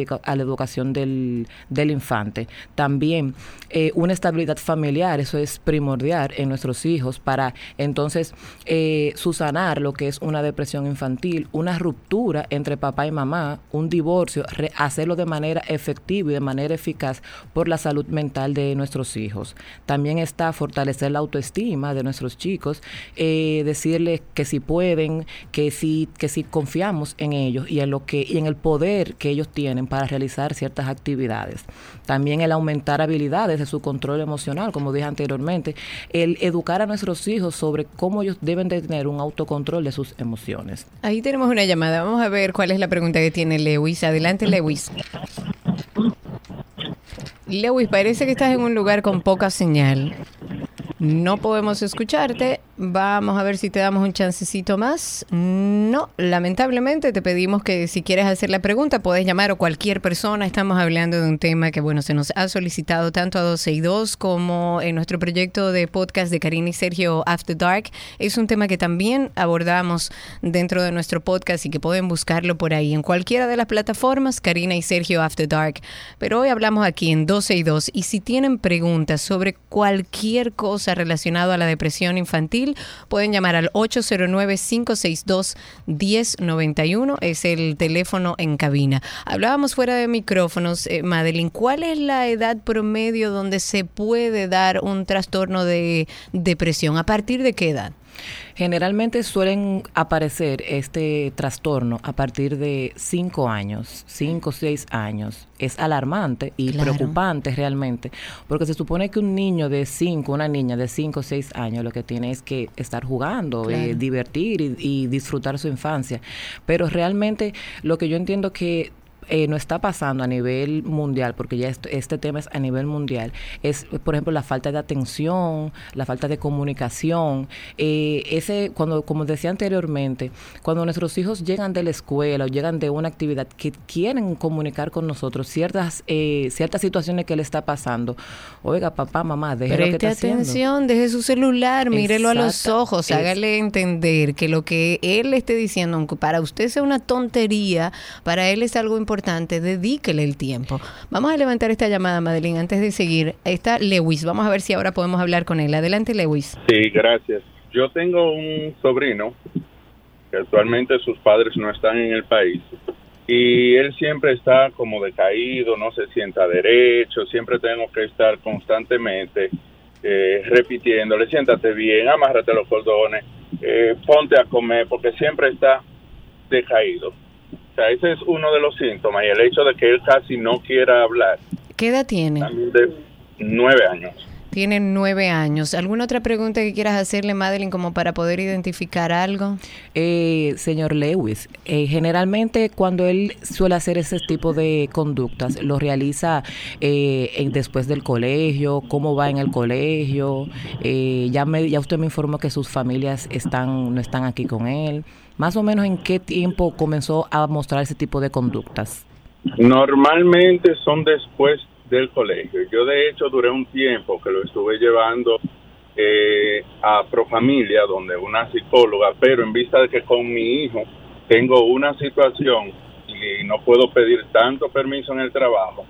educación del, infante. También eh, una estabilidad familiar, eso es primordial en nuestros hijos para entonces eh, susanar lo que es una depresión infantil, una ruptura entre papá y mamá, un divorcio, hacerlo de manera efectiva y de manera eficaz por la salud mental de nuestros hijos. También está fortalecer la autoestima de nuestros chicos, decir decirles que si pueden, que si, que si confiamos en ellos y en lo que, y en el poder que ellos tienen para realizar ciertas actividades. También el aumentar habilidades de su control emocional, como dije anteriormente, el educar a nuestros hijos sobre cómo ellos deben de tener un autocontrol de sus emociones. Ahí tenemos una llamada. Vamos a ver cuál es la pregunta que tiene Lewis. Adelante, Lewis. Lewis, parece que estás en un lugar con poca señal. No podemos escucharte. Vamos a ver si te damos un chancecito más. No, lamentablemente te pedimos que si quieres hacer la pregunta puedes llamar a cualquier persona. Estamos hablando de un tema que, bueno, se nos ha solicitado tanto a 12 y 2 como en nuestro proyecto de podcast de Karina y Sergio After Dark. Es un tema que también abordamos dentro de nuestro podcast y que pueden buscarlo por ahí en cualquiera de las plataformas, Karina y Sergio After Dark. Pero hoy hablamos aquí en 12 y 2 y si tienen preguntas sobre cualquier cosa relacionado a la depresión infantil, pueden llamar al 809-562-1091, es el teléfono en cabina. Hablábamos fuera de micrófonos, eh, Madeline, ¿cuál es la edad promedio donde se puede dar un trastorno de depresión? ¿A partir de qué edad? Generalmente suelen aparecer este trastorno a partir de 5 años, 5 o 6 años. Es alarmante y preocupante realmente, porque se supone que un niño de 5, una niña de 5 o 6 años lo que tiene es que estar jugando, eh, divertir y, y disfrutar su infancia. Pero realmente lo que yo entiendo que eh, no está pasando a nivel mundial, porque ya este tema es a nivel mundial, es, por ejemplo, la falta de atención, la falta de comunicación. Eh, ese, cuando, como decía anteriormente, cuando nuestros hijos llegan de la escuela o llegan de una actividad que quieren comunicar con nosotros ciertas, eh, ciertas situaciones que le está pasando, oiga, papá, mamá, deje lo que está atención, deje su celular, mírelo a los ojos, hágale entender que lo que él esté diciendo, aunque para usted sea una tontería, para él es algo importante importante, dedíquele el tiempo. Vamos a levantar esta llamada, Madeline, antes de seguir. Está Lewis, vamos a ver si ahora podemos hablar con él. Adelante, Lewis. Sí, gracias. Yo tengo un sobrino que actualmente sus padres no están en el país y él siempre está como decaído, no se sienta derecho, siempre tengo que estar constantemente eh, repitiéndole, siéntate bien, amárrate los cordones, eh, ponte a comer, porque siempre está decaído sea, ese es uno de los síntomas y el hecho de que él casi no quiera hablar. ¿Qué edad tiene? de nueve años. Tiene nueve años. ¿Alguna otra pregunta que quieras hacerle, Madeline, como para poder identificar algo? Eh, señor Lewis, eh, generalmente cuando él suele hacer ese tipo de conductas, lo realiza eh, después del colegio, cómo va en el colegio. ya, me, ya usted me informó que sus familias están no están aquí con él. Más o menos en qué tiempo comenzó a mostrar ese tipo de conductas. Normalmente son después del colegio. Yo de hecho duré un tiempo que lo estuve llevando eh, a Profamilia, donde una psicóloga, pero en vista de que con mi hijo tengo una situación y no puedo pedir tanto permiso en el trabajo,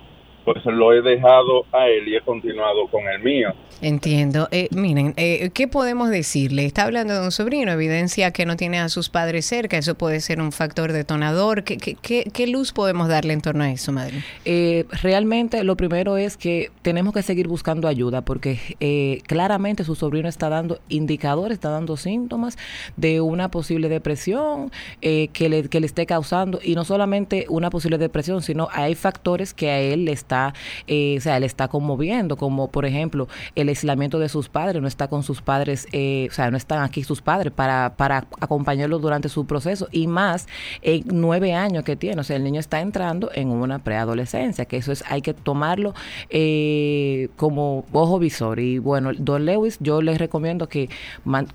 pues lo he dejado a él y he continuado con el mío. Entiendo. Eh, miren, eh, ¿qué podemos decirle? Está hablando de un sobrino, evidencia que no tiene a sus padres cerca, eso puede ser un factor detonador. ¿Qué, qué, qué, luz podemos darle en torno a eso, madre? Eh, realmente lo primero es que tenemos que seguir buscando ayuda porque eh, claramente su sobrino está dando indicadores, está dando síntomas de una posible depresión que, le, que le esté causando, y no solamente una posible depresión, sino hay factores que a él le está, o sea, le está conmoviendo, como por ejemplo el aislamiento de sus padres, no está con sus padres, eh, o sea, no están aquí sus padres para, para acompañarlo durante su proceso y más en nueve años que tiene, o sea, el niño está entrando en una preadolescencia, que eso es, hay que tomarlo eh, como ojo visor y bueno, Don Lewis, yo les recomiendo que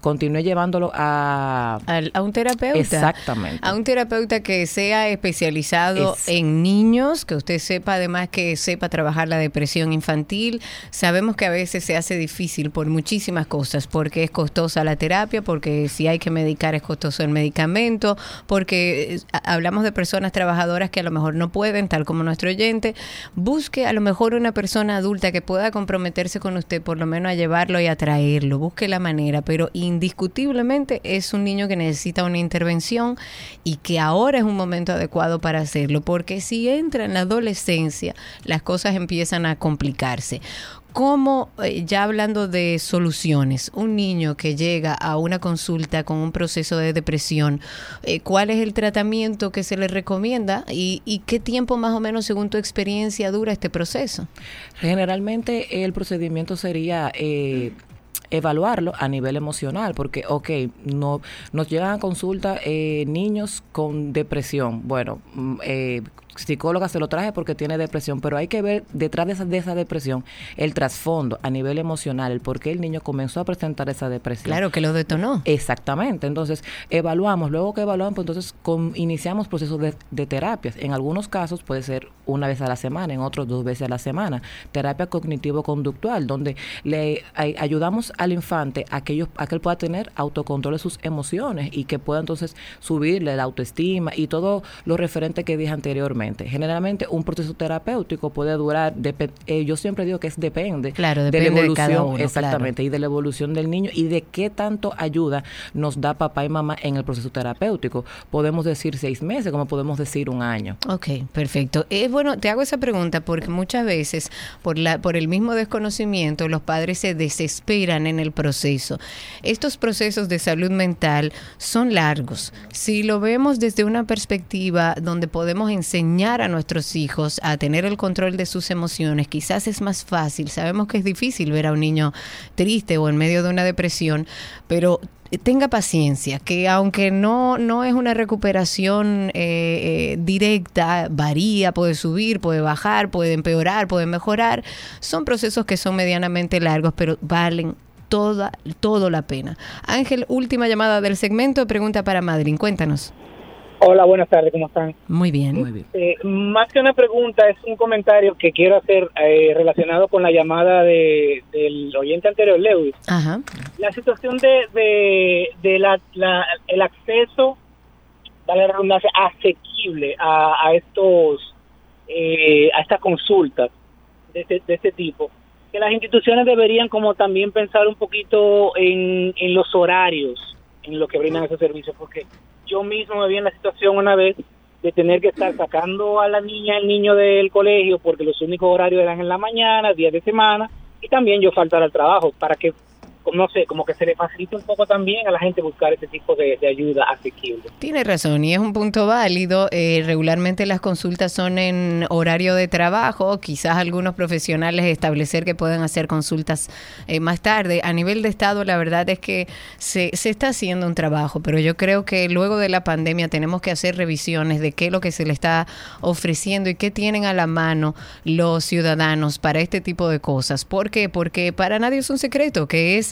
continúe llevándolo a... a... un terapeuta. Exactamente. A un terapeuta que sea especializado en niños, que usted sepa además que sepa trabajar la depresión infantil. Sabemos que a veces se hace difícil por muchísimas cosas, porque es costosa la terapia, porque si hay que medicar es costoso el medicamento, porque eh, hablamos de personas trabajadoras que a lo mejor no pueden, tal como nuestro oyente. Busque a lo mejor una persona adulta que pueda comprometerse con usted, por lo menos a llevarlo y a traerlo. Busque la manera, pero indiscutiblemente es un niño que necesita una intervención y que ahora es un momento adecuado para hacerlo, porque si entra en la adolescencia, las cosas empiezan a complicarse. ¿Cómo, eh, ya hablando de soluciones, un niño que llega a una consulta con un proceso de depresión, eh, cuál es el tratamiento que se le recomienda y, y, qué tiempo más o menos, según tu experiencia, dura este proceso? Generalmente el procedimiento sería... Eh, evaluarlo a nivel emocional, porque, ok, no, nos llegan a consulta niños con depresión. Bueno, mm, eh, psicóloga se lo traje porque tiene depresión, pero hay que ver detrás de esa, de esa depresión el trasfondo a nivel emocional, el por qué el niño comenzó a presentar esa depresión. Claro, que lo detonó. Exactamente. Entonces, evaluamos, luego que evaluamos, pues entonces iniciamos procesos de, de, terapias. En algunos casos puede ser una vez a la semana, en otros dos veces a la semana. Terapia cognitivo-conductual, donde le ayudamos al infante a que, ellos, a que él pueda tener autocontrol de sus emociones y que pueda entonces subirle la autoestima y todo lo referente que dije anteriormente Generalmente un proceso terapéutico puede durar, eh, yo siempre digo que es depende, claro, de la evolución, de exactamente, y de la evolución del niño y de qué tanto ayuda nos da papá y mamá en el proceso terapéutico. Podemos decir seis meses, como podemos decir un año. Ok, perfecto. Es bueno, te hago esa pregunta porque muchas veces por la por el mismo desconocimiento los padres se desesperan en el proceso. Estos procesos de salud mental son largos. Si lo vemos desde una perspectiva donde podemos enseñar a nuestros hijos a tener el control de sus emociones, quizás es más fácil. Sabemos que es difícil ver a un niño triste o en medio de una depresión, pero tenga paciencia, que aunque no, no es una recuperación eh, eh, directa, varía, puede subir, puede bajar, puede empeorar, puede mejorar, son procesos que son medianamente largos, pero valen toda, todo la pena. Ángel, última llamada del segmento, pregunta para Madrid, cuéntanos. Hola, buenas tardes, ¿cómo están? Muy bien. Muy bien. Eh, más que una pregunta, es un comentario que quiero hacer eh, relacionado con la llamada de, del oyente anterior, Lewis. Ajá. La situación de, de, la, el acceso, dale la redundancia, asequible a, a estos eh, a estas consultas de este, de este tipo que las instituciones deberían como también pensar un poquito en, en los horarios en lo que brindan esos servicios porque yo mismo me vi en la situación una vez de tener que estar sacando a la niña, el niño del colegio, porque los únicos horarios eran en la mañana, días de semana, y también yo faltar al trabajo para que no sé, como que se le facilita un poco también a la gente buscar ese tipo de, ayuda asequible. Tiene razón y es un punto válido. Eh, regularmente las consultas son en horario de trabajo, quizás algunos profesionales establecer que pueden hacer consultas eh, más tarde. A nivel de Estado, la verdad es que se, se está haciendo un trabajo, pero yo creo que luego de la pandemia tenemos que hacer revisiones de qué es lo que se le está ofreciendo y qué tienen a la mano los ciudadanos para este tipo de cosas. ¿Por qué? Porque para nadie es un secreto que es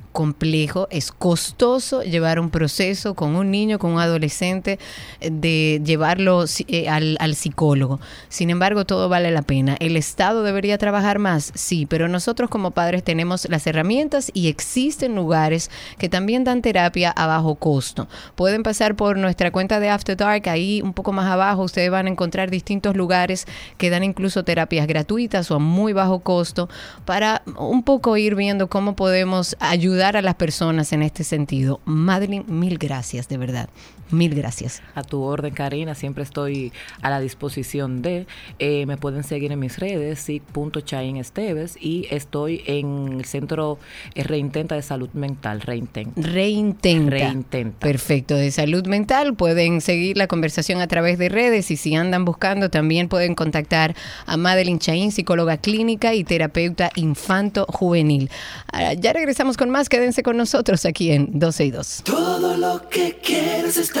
complejo, es costoso llevar un proceso con un niño, con un adolescente, de llevarlo eh, al, al, psicólogo. Sin embargo, todo vale la pena. ¿El Estado debería trabajar más? Sí, pero nosotros como padres tenemos las herramientas y existen lugares que también dan terapia a bajo costo. Pueden pasar por nuestra cuenta de After Dark, ahí un poco más abajo ustedes van a encontrar distintos lugares que dan incluso terapias gratuitas o a muy bajo costo para un poco ir viendo cómo podemos ayudar a las personas en este sentido. Madeline, mil gracias, de verdad. Mil gracias. A tu orden, Karina. Siempre estoy a la disposición de. Eh, me pueden seguir en mis redes, sí.chain Esteves. Y estoy en el Centro eh, Reintenta de Salud Mental. Reintenta. Reintenta. Reintenta. Perfecto. De salud mental. Pueden seguir la conversación a través de redes. Y si andan buscando, también pueden contactar a Madeline Chain, psicóloga clínica y terapeuta infanto-juvenil. Ah, ya regresamos con más. Quédense con nosotros aquí en 12 y 2. Todo lo que quieres está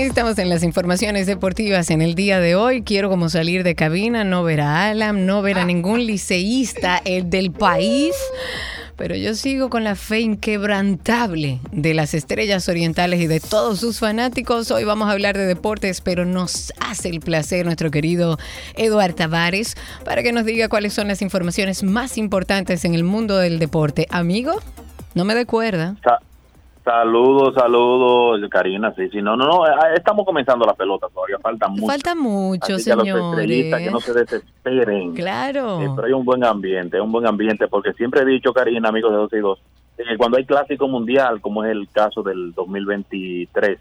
Estamos en las informaciones deportivas en el día de hoy. Quiero como salir de cabina, no ver a Alan, no ver a ningún liceísta el del país. Pero yo sigo con la fe inquebrantable de las estrellas orientales y de todos sus fanáticos. Hoy vamos a hablar de deportes, pero nos hace el placer nuestro querido Eduard Tavares para que nos diga cuáles son las informaciones más importantes en el mundo del deporte. Amigo, no me cuerda. Saludos, saludos, Karina. Sí, sí, no, no, no, eh, estamos comenzando la pelota todavía, falta mucho. Falta mucho, Así señores. Que los que no se desesperen. Claro. pero hay un buen ambiente, un buen ambiente, porque siempre he dicho, Karina, amigos de 12 y 2, que cuando hay clásico mundial, como es el caso del 2023,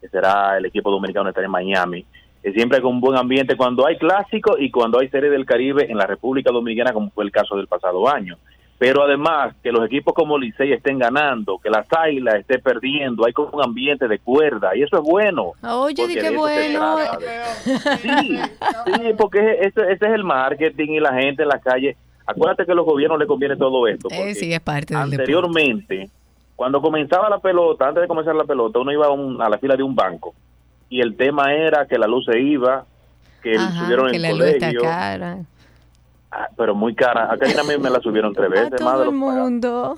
que será el equipo dominicano estar en Miami, que siempre con un buen ambiente cuando hay clásico y cuando hay serie del Caribe en la República Dominicana, como fue el caso del pasado año pero además que los equipos como Licey estén ganando, que las Águilas esté perdiendo, hay como un ambiente de cuerda y eso es bueno. Oye, qué bueno. Sí, sí, porque ese, ese, es el marketing y la gente en la calle. Acuérdate que a los gobiernos les conviene todo esto. Eh, sí, es parte del Anteriormente, cuando comenzaba la pelota, antes de comenzar la pelota, uno iba a, la fila de un banco y el tema era que la luz se iba, que subieron el la colegio. cara Ah, pero muy cara. A Karina a mí me la subieron tres A veces. más todo de el mundo.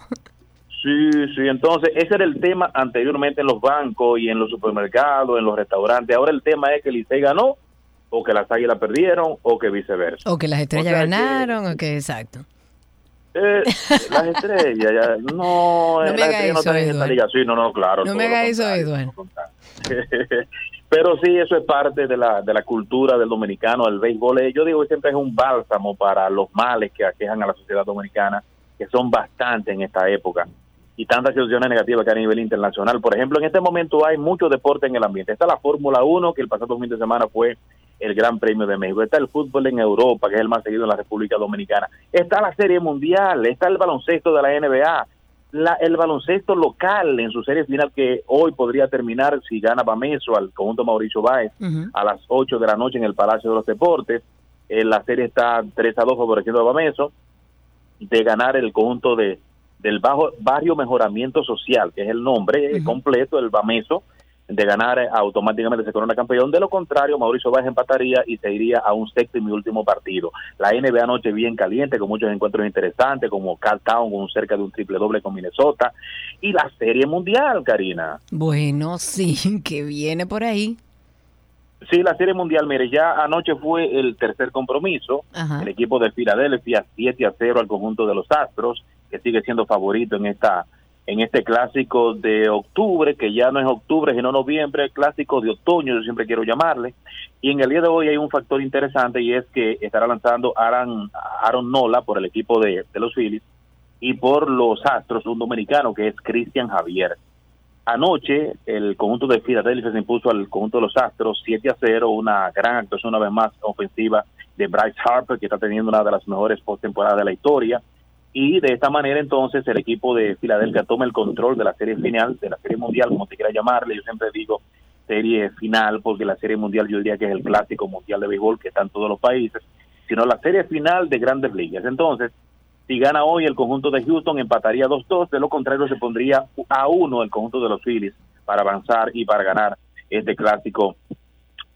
Sí, sí, entonces ese era el tema anteriormente en los bancos y en los supermercados, en los restaurantes. Ahora el tema es que el Licey ganó, o que las águilas perdieron, o que viceversa. O que las estrellas O sea que- ganaron, o que exacto. Eh, las estrellas, ya, no, No eh, me las haga estrellas no eso, esta Eduardo. liga. Sí, no, no, claro. No me haga eso, Eduardo. Pero sí, eso es parte de la, de la cultura del dominicano, el béisbol. eh, Yo digo que siempre es un bálsamo para los males que aquejan a la sociedad dominicana, que son bastantes en esta época. Y tantas situaciones negativas que a nivel internacional. Por ejemplo, en este momento hay mucho deporte en el ambiente. Está la Fórmula 1, que el pasado fin de semana fue el Gran Premio de México. Está el fútbol en Europa, que es el más seguido en la República Dominicana. Está la Serie Mundial, está el baloncesto de la NBA, la, el baloncesto local en su serie final que hoy podría terminar si gana Bameso al conjunto Mauricio Báez a las 8 de la noche en el Palacio de los Deportes. Eh, la serie está 3 a 2 favoreciendo a Bameso de ganar el conjunto de del bajo barrio mejoramiento social, que es el nombre completo del Bameso, de ganar eh, automáticamente se corona campeón. De lo contrario, Mauricio Báez empataría y se iría a un sexto y mi último partido. La NBA anoche bien caliente, con muchos encuentros interesantes, como Cal Town con cerca de un triple doble con Minnesota. Y la Serie Mundial, Karina. Bueno, sí, que viene por ahí. Sí, la Serie Mundial, mire, ya anoche fue el tercer compromiso. Ajá. El equipo de Filadelfia 7 a 0 al conjunto de los Astros, que sigue siendo favorito en esta en este clásico de octubre, que ya no es octubre, sino noviembre, clásico de otoño, yo siempre quiero llamarle. Y en el día de hoy hay un factor interesante y es que estará lanzando Aaron, Aaron Nola por el equipo de, los Phillies y por los Astros, un dominicano que es Cristian Javier. Anoche el conjunto de Filadelfia se impuso al conjunto de los Astros 7 a 0, una gran actuación una vez más ofensiva de Bryce Harper, que está teniendo una de las mejores postemporadas de la historia. Y de esta manera entonces el equipo de Filadelfia toma el control de la serie final, de la serie mundial, como te quiera llamarle. Yo siempre digo serie final porque la serie mundial yo diría que es el clásico mundial de béisbol que está en todos los países, sino la serie final de grandes ligas. Entonces, si gana hoy el conjunto de Houston, empataría 2-2. De lo contrario, se pondría a uno el conjunto de los Phillies para avanzar y para ganar este clásico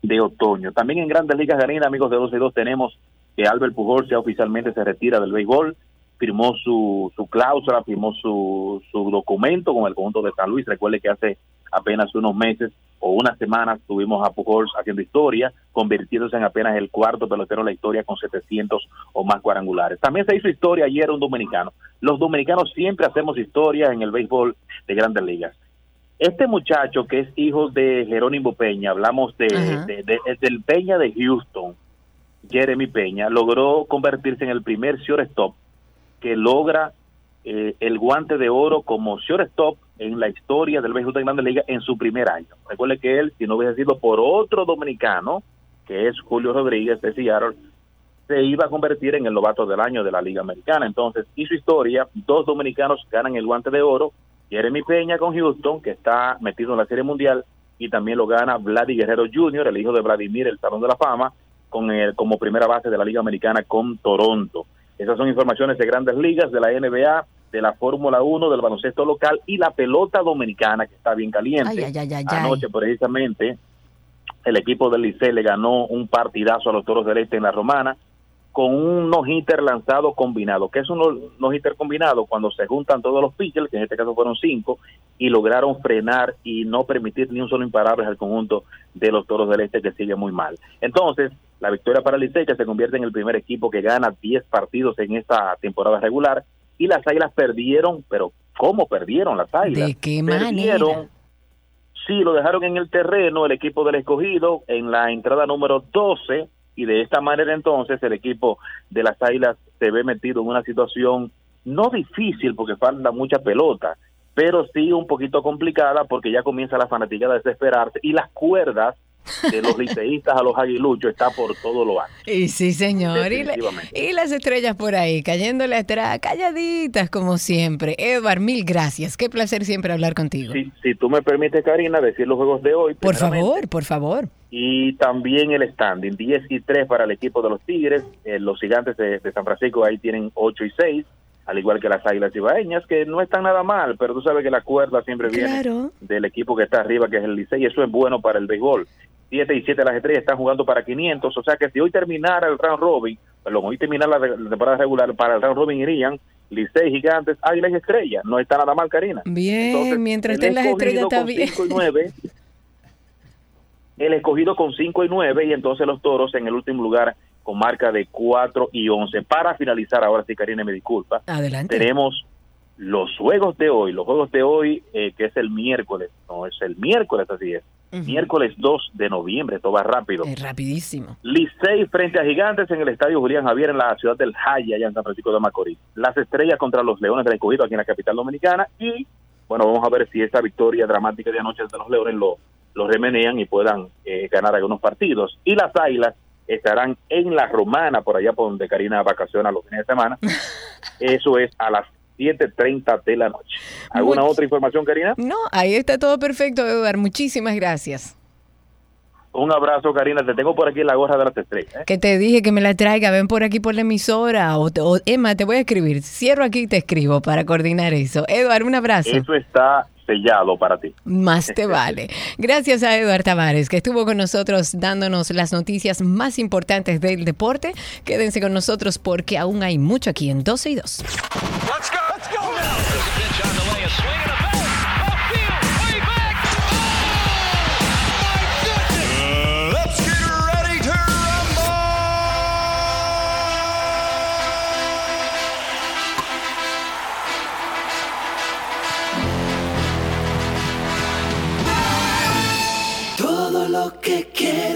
de otoño. También en Grandes Ligas, Garina, amigos de 12 y 2, tenemos que Albert Pujols ya oficialmente se retira del béisbol. Firmó su, su cláusula, firmó su, su documento con el conjunto de San Luis. Recuerde que hace apenas unos meses o unas semanas tuvimos a Pujols haciendo historia, convirtiéndose en apenas el cuarto pelotero de la historia con 700 o más cuadrangulares. También se hizo historia ayer un dominicano. Los dominicanos siempre hacemos historia en el béisbol de grandes ligas. Este muchacho que es hijo de Jerónimo Peña, hablamos de, de- del Peña de Houston, Jeremy Peña, logró convertirse en el primer shortstop que logra eh, el guante de oro como shortstop en la historia del béisbol de Grandes Ligas en su primer año. Recuerde que él, si no hubiese sido por otro dominicano, que es Julio Rodríguez de Seattle, se iba a convertir en el novato del año de la Liga Americana. Entonces, hizo historia, dos dominicanos ganan el guante de oro, Jeremy Peña con Houston, que está metido en la Serie Mundial, y también lo gana Vladi Guerrero Jr., el hijo de Vladimir, el Salón de la Fama, con el, como primera base de la Liga Americana con Toronto. Esas son informaciones de grandes ligas, de la NBA, de la Fórmula 1, del baloncesto local y la pelota dominicana, que está bien caliente. Ay, ay, ay. Anoche, precisamente, el equipo del Licey le ganó un partidazo a los Toros del Este en la Romana con un no-hitter lanzado combinado. que es un no- no-hitter combinado? Cuando se juntan todos los pitchers, que en este caso fueron cinco, y lograron frenar y no permitir ni un solo imparable al conjunto de los Toros del Este, que sigue muy mal. Entonces, la victoria para el Licey, que se convierte en el primer equipo que gana 10 partidos en esta temporada regular, y las Águilas perdieron, pero ¿cómo perdieron las Águilas? ¿De qué Perdieron manera? Sí, lo dejaron en el terreno el equipo del escogido en la entrada número 12 y de esta manera entonces el equipo de las Águilas se ve metido en una situación no difícil porque falta mucha pelota, pero sí un poquito complicada porque ya comienza la fanaticada a desesperarse y las cuerdas de los liceístas a los aguiluchos está por todo lo alto. Y sí, señor. Y, la- Definitivamente. y las estrellas por ahí, cayéndole atrás, calladitas como siempre. Edward, mil gracias. Qué placer siempre hablar contigo. Si, si tú me permites, Karina, decir los juegos de hoy. por favor, por favor. y también el standing 10 y 3 para el equipo de los Tigres eh, los gigantes de, de San Francisco ahí tienen 8 y 6 al igual que las Águilas Ibaeñas que no están nada mal pero tú sabes que la cuerda siempre viene Claro. del equipo que está arriba que es el Licey y eso es bueno para el béisbol 7 y 7 las estrellas están jugando para 500, o sea que si hoy terminara el round robin, perdón, hoy terminara la, temporada regular, para el round robin irían Licey, Gigantes, Águilas y Estrellas, no está nada mal, Karina. Bien, Entonces, mientras estén las estrellas escogido está con bien. cinco y 9, el escogido con 5 y 9 y entonces los toros en el último lugar con marca de 4 y 11. Para finalizar, ahora sí, Karina, me disculpa, Adelante. tenemos los juegos de hoy, los juegos de hoy, eh, que es el miércoles, no es el miércoles, así es, Miércoles 2 de noviembre, esto va rápido. Es rapidísimo. Licey frente a Gigantes en el Estadio Julián Javier en la ciudad del Jaya, allá en San Francisco de Macorís. Las estrellas contra los Leones del Escogido aquí en la capital dominicana y, bueno, vamos a ver si esa victoria dramática de anoche de los Leones lo, lo remenean y puedan eh, ganar algunos partidos. Y las Águilas estarán en la Romana, por allá por donde Karina vacaciona los fines de semana. Eso es a las 7.30 de la noche. ¿Alguna Much- otra información, Karina? No, ahí está todo perfecto, Eduardo. Muchísimas gracias. Un abrazo, Karina. Te tengo por aquí la gorra de las estrellas. ¿eh? Que te dije que me la traiga, ven por aquí por la emisora. O, Emma, te voy a escribir. Cierro aquí y te escribo para coordinar eso. Eduardo, un abrazo. Eso está sellado para ti. Más te vale. Gracias a Eduardo Tavares, que estuvo con nosotros dándonos las noticias más importantes del deporte. Quédense con nosotros porque aún hay mucho aquí en 12 y 2.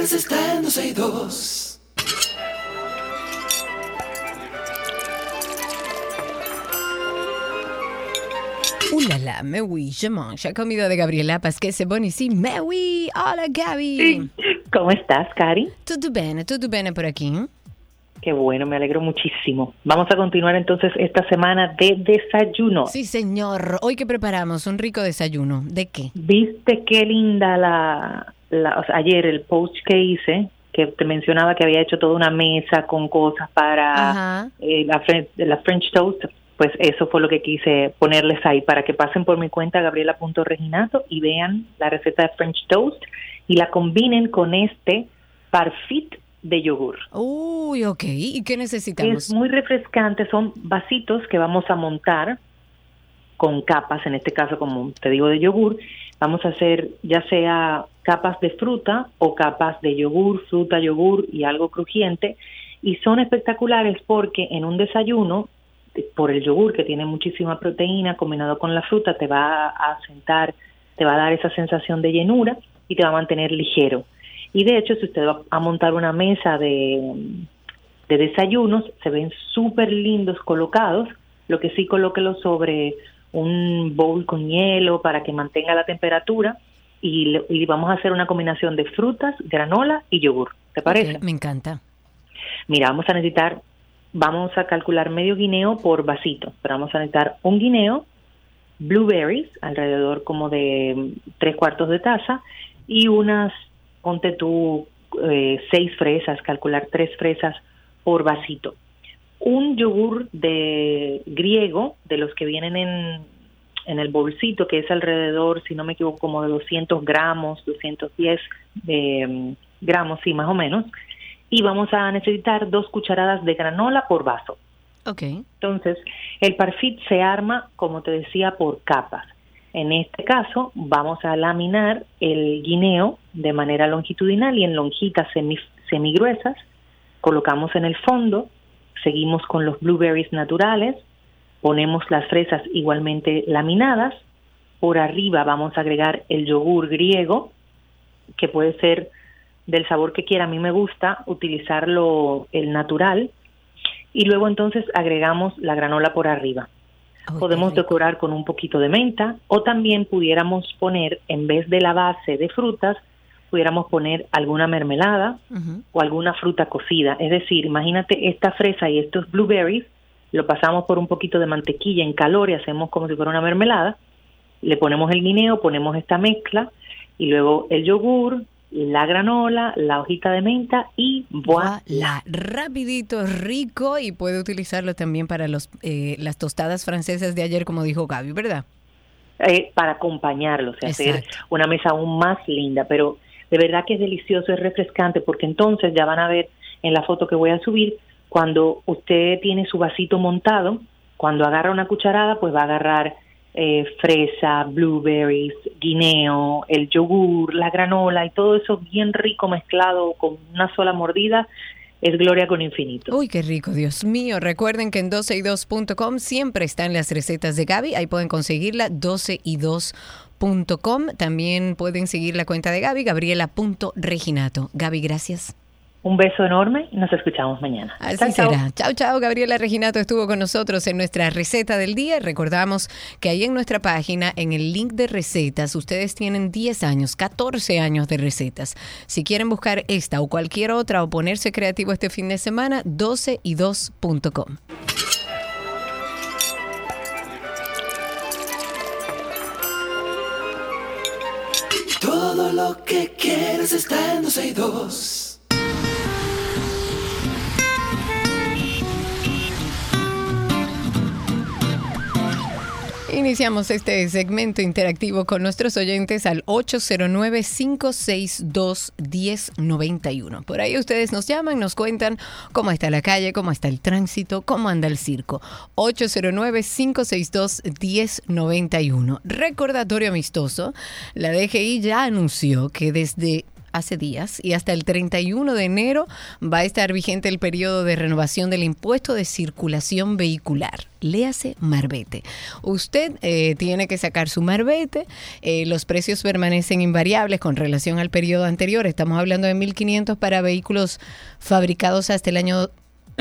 Que quieres está en 12 y 2. Uh, la, la, me oui, je mange. Ha comido de Gabriela Pasquez, c'est bon ici. Me oui. Hola, Gaby. ¿Cómo estás, Cari? Tutto bene, tutto bene por aquí. Qué bueno, me alegro muchísimo. Vamos a continuar entonces esta semana de desayuno. Sí, señor. Hoy que preparamos un rico desayuno. ¿De qué? ¿Viste qué linda la, la- o sea, ayer el post que hice, que te mencionaba que había hecho toda una mesa con cosas para eh, la, la French Toast? Pues eso fue lo que quise ponerles ahí, para que pasen por mi cuenta gabriela.reginato y vean la receta de French Toast y la combinen con este parfit de yogur. Uy, ok. ¿Y qué necesitamos? Es muy refrescante, son vasitos que vamos a montar con capas, en este caso como te digo de yogur, vamos a hacer ya sea capas de fruta o capas de yogur, fruta, yogur y algo crujiente y son espectaculares porque en un desayuno eh, por el yogur que tiene muchísima proteína combinado con la fruta te va a sentar, te va a dar esa sensación de llenura y te va a mantener ligero. Y de hecho, si usted va a montar una mesa de, de desayunos, se ven súper lindos colocados. Lo que sí, colóquelo sobre un bowl con hielo para que mantenga la temperatura. Y, le- y vamos a hacer una combinación de frutas, granola y yogur. ¿Te parece? Me encanta. Mira, vamos a necesitar, vamos a calcular medio guineo por vasito, pero vamos a necesitar un guineo, blueberries, alrededor como de tres cuartos de taza, y unas, ponte tú, eh, seis fresas, calcular tres fresas por vasito. Un yogur de griego, de los que vienen en, en el bolsito, que es alrededor, si no me equivoco, como de 200 gramos, 210 eh, gramos, sí, más o menos. Y vamos a necesitar dos cucharadas de granola por vaso. Ok. Entonces, el parfit se arma, como te decía, por capas. En este caso, vamos a laminar el guineo de manera longitudinal y en lonjitas semi, semigruesas. Colocamos en el fondo, seguimos con los blueberries naturales, ponemos las fresas igualmente laminadas. Por arriba vamos a agregar el yogur griego, que puede ser del sabor que quiera. A mí me gusta utilizarlo el natural. Y luego entonces agregamos la granola por arriba. Podemos decorar con un poquito de menta o también pudiéramos poner, en vez de la base de frutas, pudiéramos poner alguna mermelada o alguna fruta cocida. Es decir, imagínate esta fresa y estos blueberries, lo pasamos por un poquito de mantequilla en calor y hacemos como si fuera una mermelada. Le ponemos el guineo, ponemos esta mezcla y luego el yogur, la granola, la hojita de menta y voilà. Rapidito, rico y puede utilizarlo también para los eh, las tostadas francesas de ayer, como dijo Gaby, ¿verdad? eh, para acompañarlos y hacer Exacto. una mesa aún más linda. Pero De verdad que es delicioso, es refrescante, porque entonces ya van a ver en la foto que voy a subir, cuando usted tiene su vasito montado, cuando agarra una cucharada, pues va a agarrar eh, fresa, blueberries, guineo, el yogur, la granola y todo eso bien rico mezclado con una sola mordida es gloria con infinito. Uy, qué rico, Dios mío. Recuerden que en 12y2.com siempre están las recetas de Gaby. Ahí pueden conseguirla, 12y2.com. También pueden seguir la cuenta de Gaby, gabriela.reginato. Gaby, gracias. Un beso enorme y nos escuchamos mañana. Así será. Chao, chao. Gabriela Reginato estuvo con nosotros en nuestra receta del día. Recordamos que ahí en nuestra página, en el link de recetas, ustedes tienen 10 años, 14 años de recetas. Si quieren buscar esta o cualquier otra o ponerse creativo este fin de semana, 12y2.com. lo que quieres está en 12 y 2. Iniciamos este segmento interactivo con nuestros oyentes al 809-562-1091. Por ahí ustedes nos llaman, nos cuentan cómo está la calle, cómo está el tránsito, cómo anda el circo. 809-562-1091. Recordatorio amistoso, la DGI ya anunció que desde hace días y hasta el 31 de enero va a estar vigente el periodo de renovación del impuesto de circulación vehicular. Léase Marbete. Usted eh, tiene que sacar su Marbete. eh, los precios permanecen invariables con relación al periodo anterior. Estamos hablando de 1.500 para vehículos fabricados hasta el año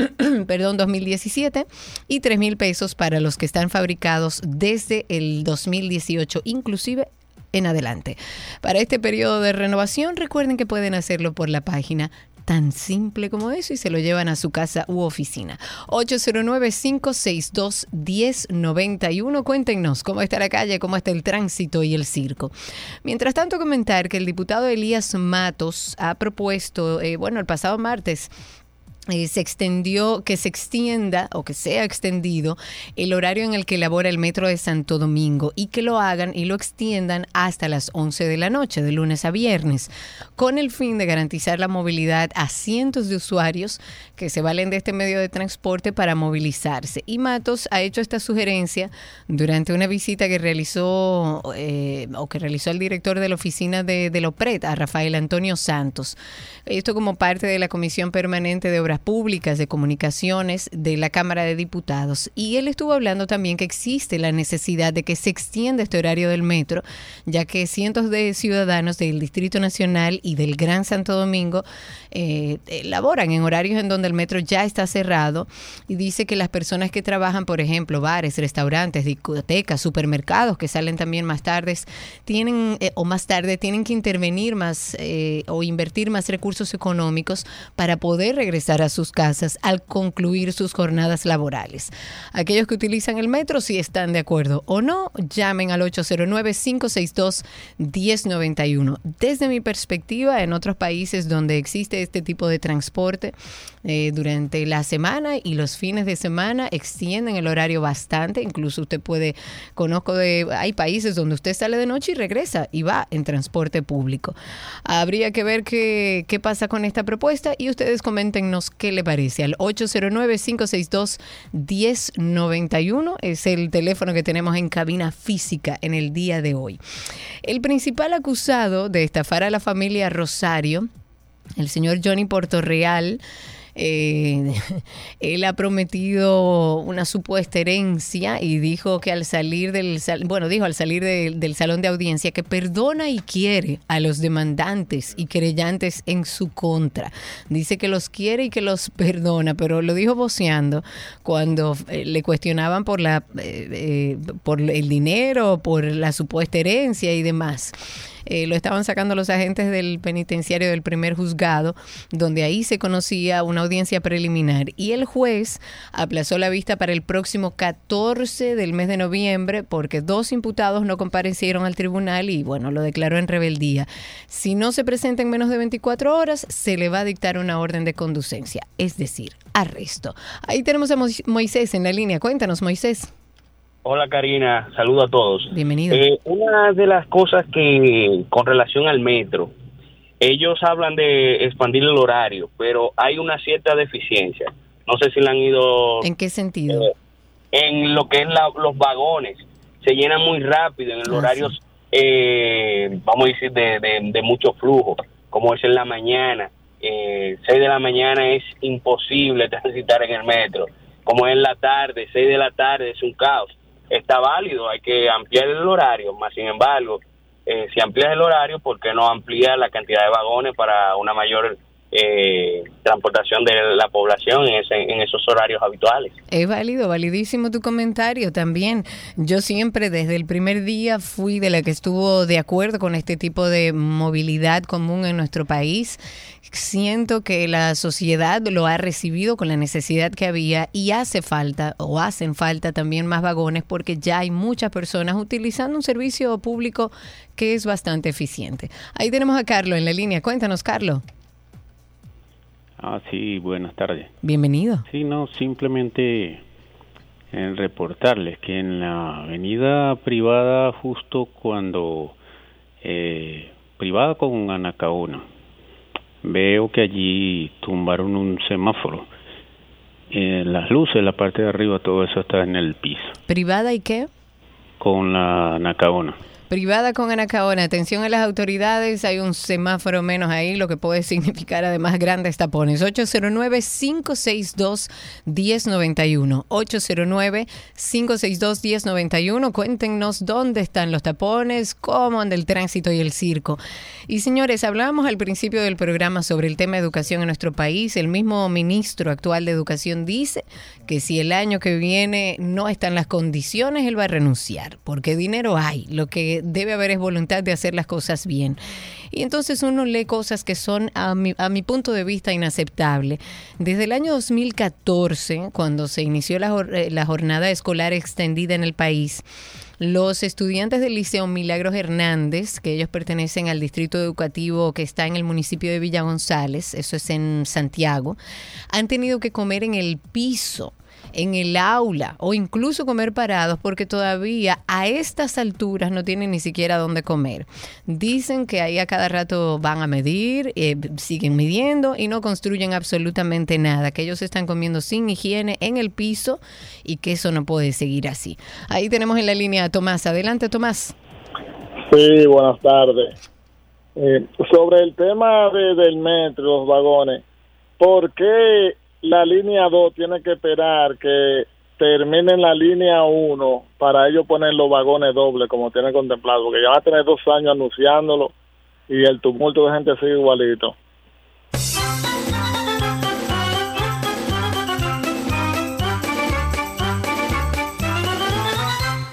perdón, 2017 y 3 mil pesos para los que están fabricados desde el 2018, inclusive en adelante. Para este periodo de renovación, recuerden que pueden hacerlo por la página tan simple como eso y se lo llevan a su casa u oficina. 809-562-1091. Cuéntenos cómo está la calle, cómo está el tránsito y el circo. Mientras tanto, comentar que el diputado Elías Matos ha propuesto, eh, bueno, el pasado martes, se extendió, que se extienda o que sea extendido el horario en el que labora el metro de Santo Domingo y que lo hagan y lo extiendan hasta las 11 de la noche, de lunes a viernes, con el fin de garantizar la movilidad a cientos de usuarios que se valen de este medio de transporte para movilizarse. Y Matos ha hecho esta sugerencia durante una visita que realizó eh, o que realizó el director de la oficina de, de Lopret, a Rafael Antonio Santos. Esto como parte de la Comisión Permanente de Obras Públicas, de Comunicaciones de la Cámara de Diputados. Y él estuvo hablando también que existe la necesidad de que se extienda este horario del metro, ya que cientos de ciudadanos del Distrito Nacional y del Gran Santo Domingo eh, laboran en horarios en donde el metro ya está cerrado y dice que las personas que trabajan, por ejemplo, bares, restaurantes, discotecas, supermercados, que salen también más tarde, tienen eh, o más tarde tienen que intervenir más eh, o invertir más recursos económicos para poder regresar a sus casas al concluir sus jornadas laborales. Aquellos que utilizan el metro, si están de acuerdo o no, llamen al 809-562-1091. Desde mi perspectiva, en otros países donde existe este tipo de transporte, eh, durante la semana y los fines de semana extienden el horario bastante. Incluso usted puede, conozco de, hay países donde usted sale de noche y regresa y va en transporte público. Habría que ver qué, qué pasa con esta propuesta y ustedes coméntenos qué le parece. Al 809-562-1091 es el teléfono que tenemos en cabina física en el día de hoy. El principal acusado de estafar a la familia Rosario, el señor Johnny Portorreal, eh, él ha prometido una supuesta herencia y dijo que al salir del bueno dijo al salir de- del salón de audiencia que perdona y quiere a los demandantes y querellantes en su contra. Dice que los quiere y que los perdona pero lo dijo voceando cuando eh, le cuestionaban por la eh, eh, por el dinero por la supuesta herencia y demás eh, lo estaban sacando los agentes del penitenciario del primer juzgado, donde ahí se conocía una audiencia preliminar. Y el juez aplazó la vista para el próximo 14 del mes de noviembre porque dos imputados no comparecieron al tribunal y, bueno, lo declaró en rebeldía. Si no se presenta en menos de 24 horas, se le va a dictar una orden de conducencia, es decir, arresto. Ahí tenemos a Mo- Moisés en la línea. Cuéntanos, Moisés. Hola Karina, saludo a todos. Bienvenido. Eh, una de las cosas que con relación al metro, ellos hablan de expandir el horario, pero hay una cierta deficiencia. No sé si la han ido... ¿En qué sentido? Eh, en lo que es la, los vagones. Se llenan muy rápido en el Ah, horario, eh, vamos a decir, de, de, de mucho flujo, como es en la mañana. Eh, 6 de la mañana es imposible transitar en el metro. Como es en la tarde, 6 de la tarde es un caos. Está válido, hay que ampliar el horario, más sin embargo, eh, si amplías el horario, ¿por qué no amplía la cantidad de vagones para una mayor eh, transportación de la población en, ese- en esos horarios habituales? Es válido, validísimo tu comentario también. Yo siempre desde el primer día fui de la que estuvo de acuerdo con este tipo de movilidad común en nuestro país. Siento que la sociedad lo ha recibido con la necesidad que había y hace falta o hacen falta también más vagones porque ya hay muchas personas utilizando un servicio público que es bastante eficiente. Ahí tenemos a Carlos en la línea. Cuéntanos, Carlos. Ah, sí, buenas tardes. Bienvenido. Sí, no, simplemente en reportarles que en la avenida privada, justo cuando eh, privada con Anacaona, veo que allí tumbaron un semáforo. Eh, las luces, la parte de arriba, todo eso está en el piso, ¿Privada y qué? con la Anacaona. Privada con Anacaona, atención a las autoridades, hay un semáforo menos ahí, lo que puede significar además grandes tapones. 809-562-1091. 809-562-1091. Cuéntenos dónde están los tapones, cómo anda el tránsito y el circo. Y señores, hablábamos al principio del programa sobre el tema de educación en nuestro país. El mismo ministro actual de Educación dice que si el año que viene no están las condiciones, él va a renunciar, porque dinero hay. Lo que debe haber voluntad de hacer las cosas bien. Y entonces uno lee cosas que son, a mi, punto de vista, inaceptables. Desde el año 2014, cuando se inició la, eh, la jornada escolar extendida en el país, los estudiantes del Liceo Milagros Hernández, que ellos pertenecen al distrito educativo que está en el municipio de Villa González, eso es en Santiago, han tenido que comer en el piso en el aula o incluso comer parados porque todavía a estas alturas no tienen ni siquiera dónde comer. Dicen que ahí a cada rato van a medir, eh, siguen midiendo y no construyen absolutamente nada, que ellos están comiendo sin higiene en el piso y que eso no puede seguir así. Ahí tenemos en la línea a Tomás. Adelante, Tomás. Sí, buenas tardes. Eh, sobre el tema de- del metro, los vagones, ¿por qué la línea 2 tiene que esperar que termine la línea 1 para ellos poner los vagones dobles como tienen contemplado? Porque ya van a tener dos años anunciándolo y el tumulto de gente sigue igualito.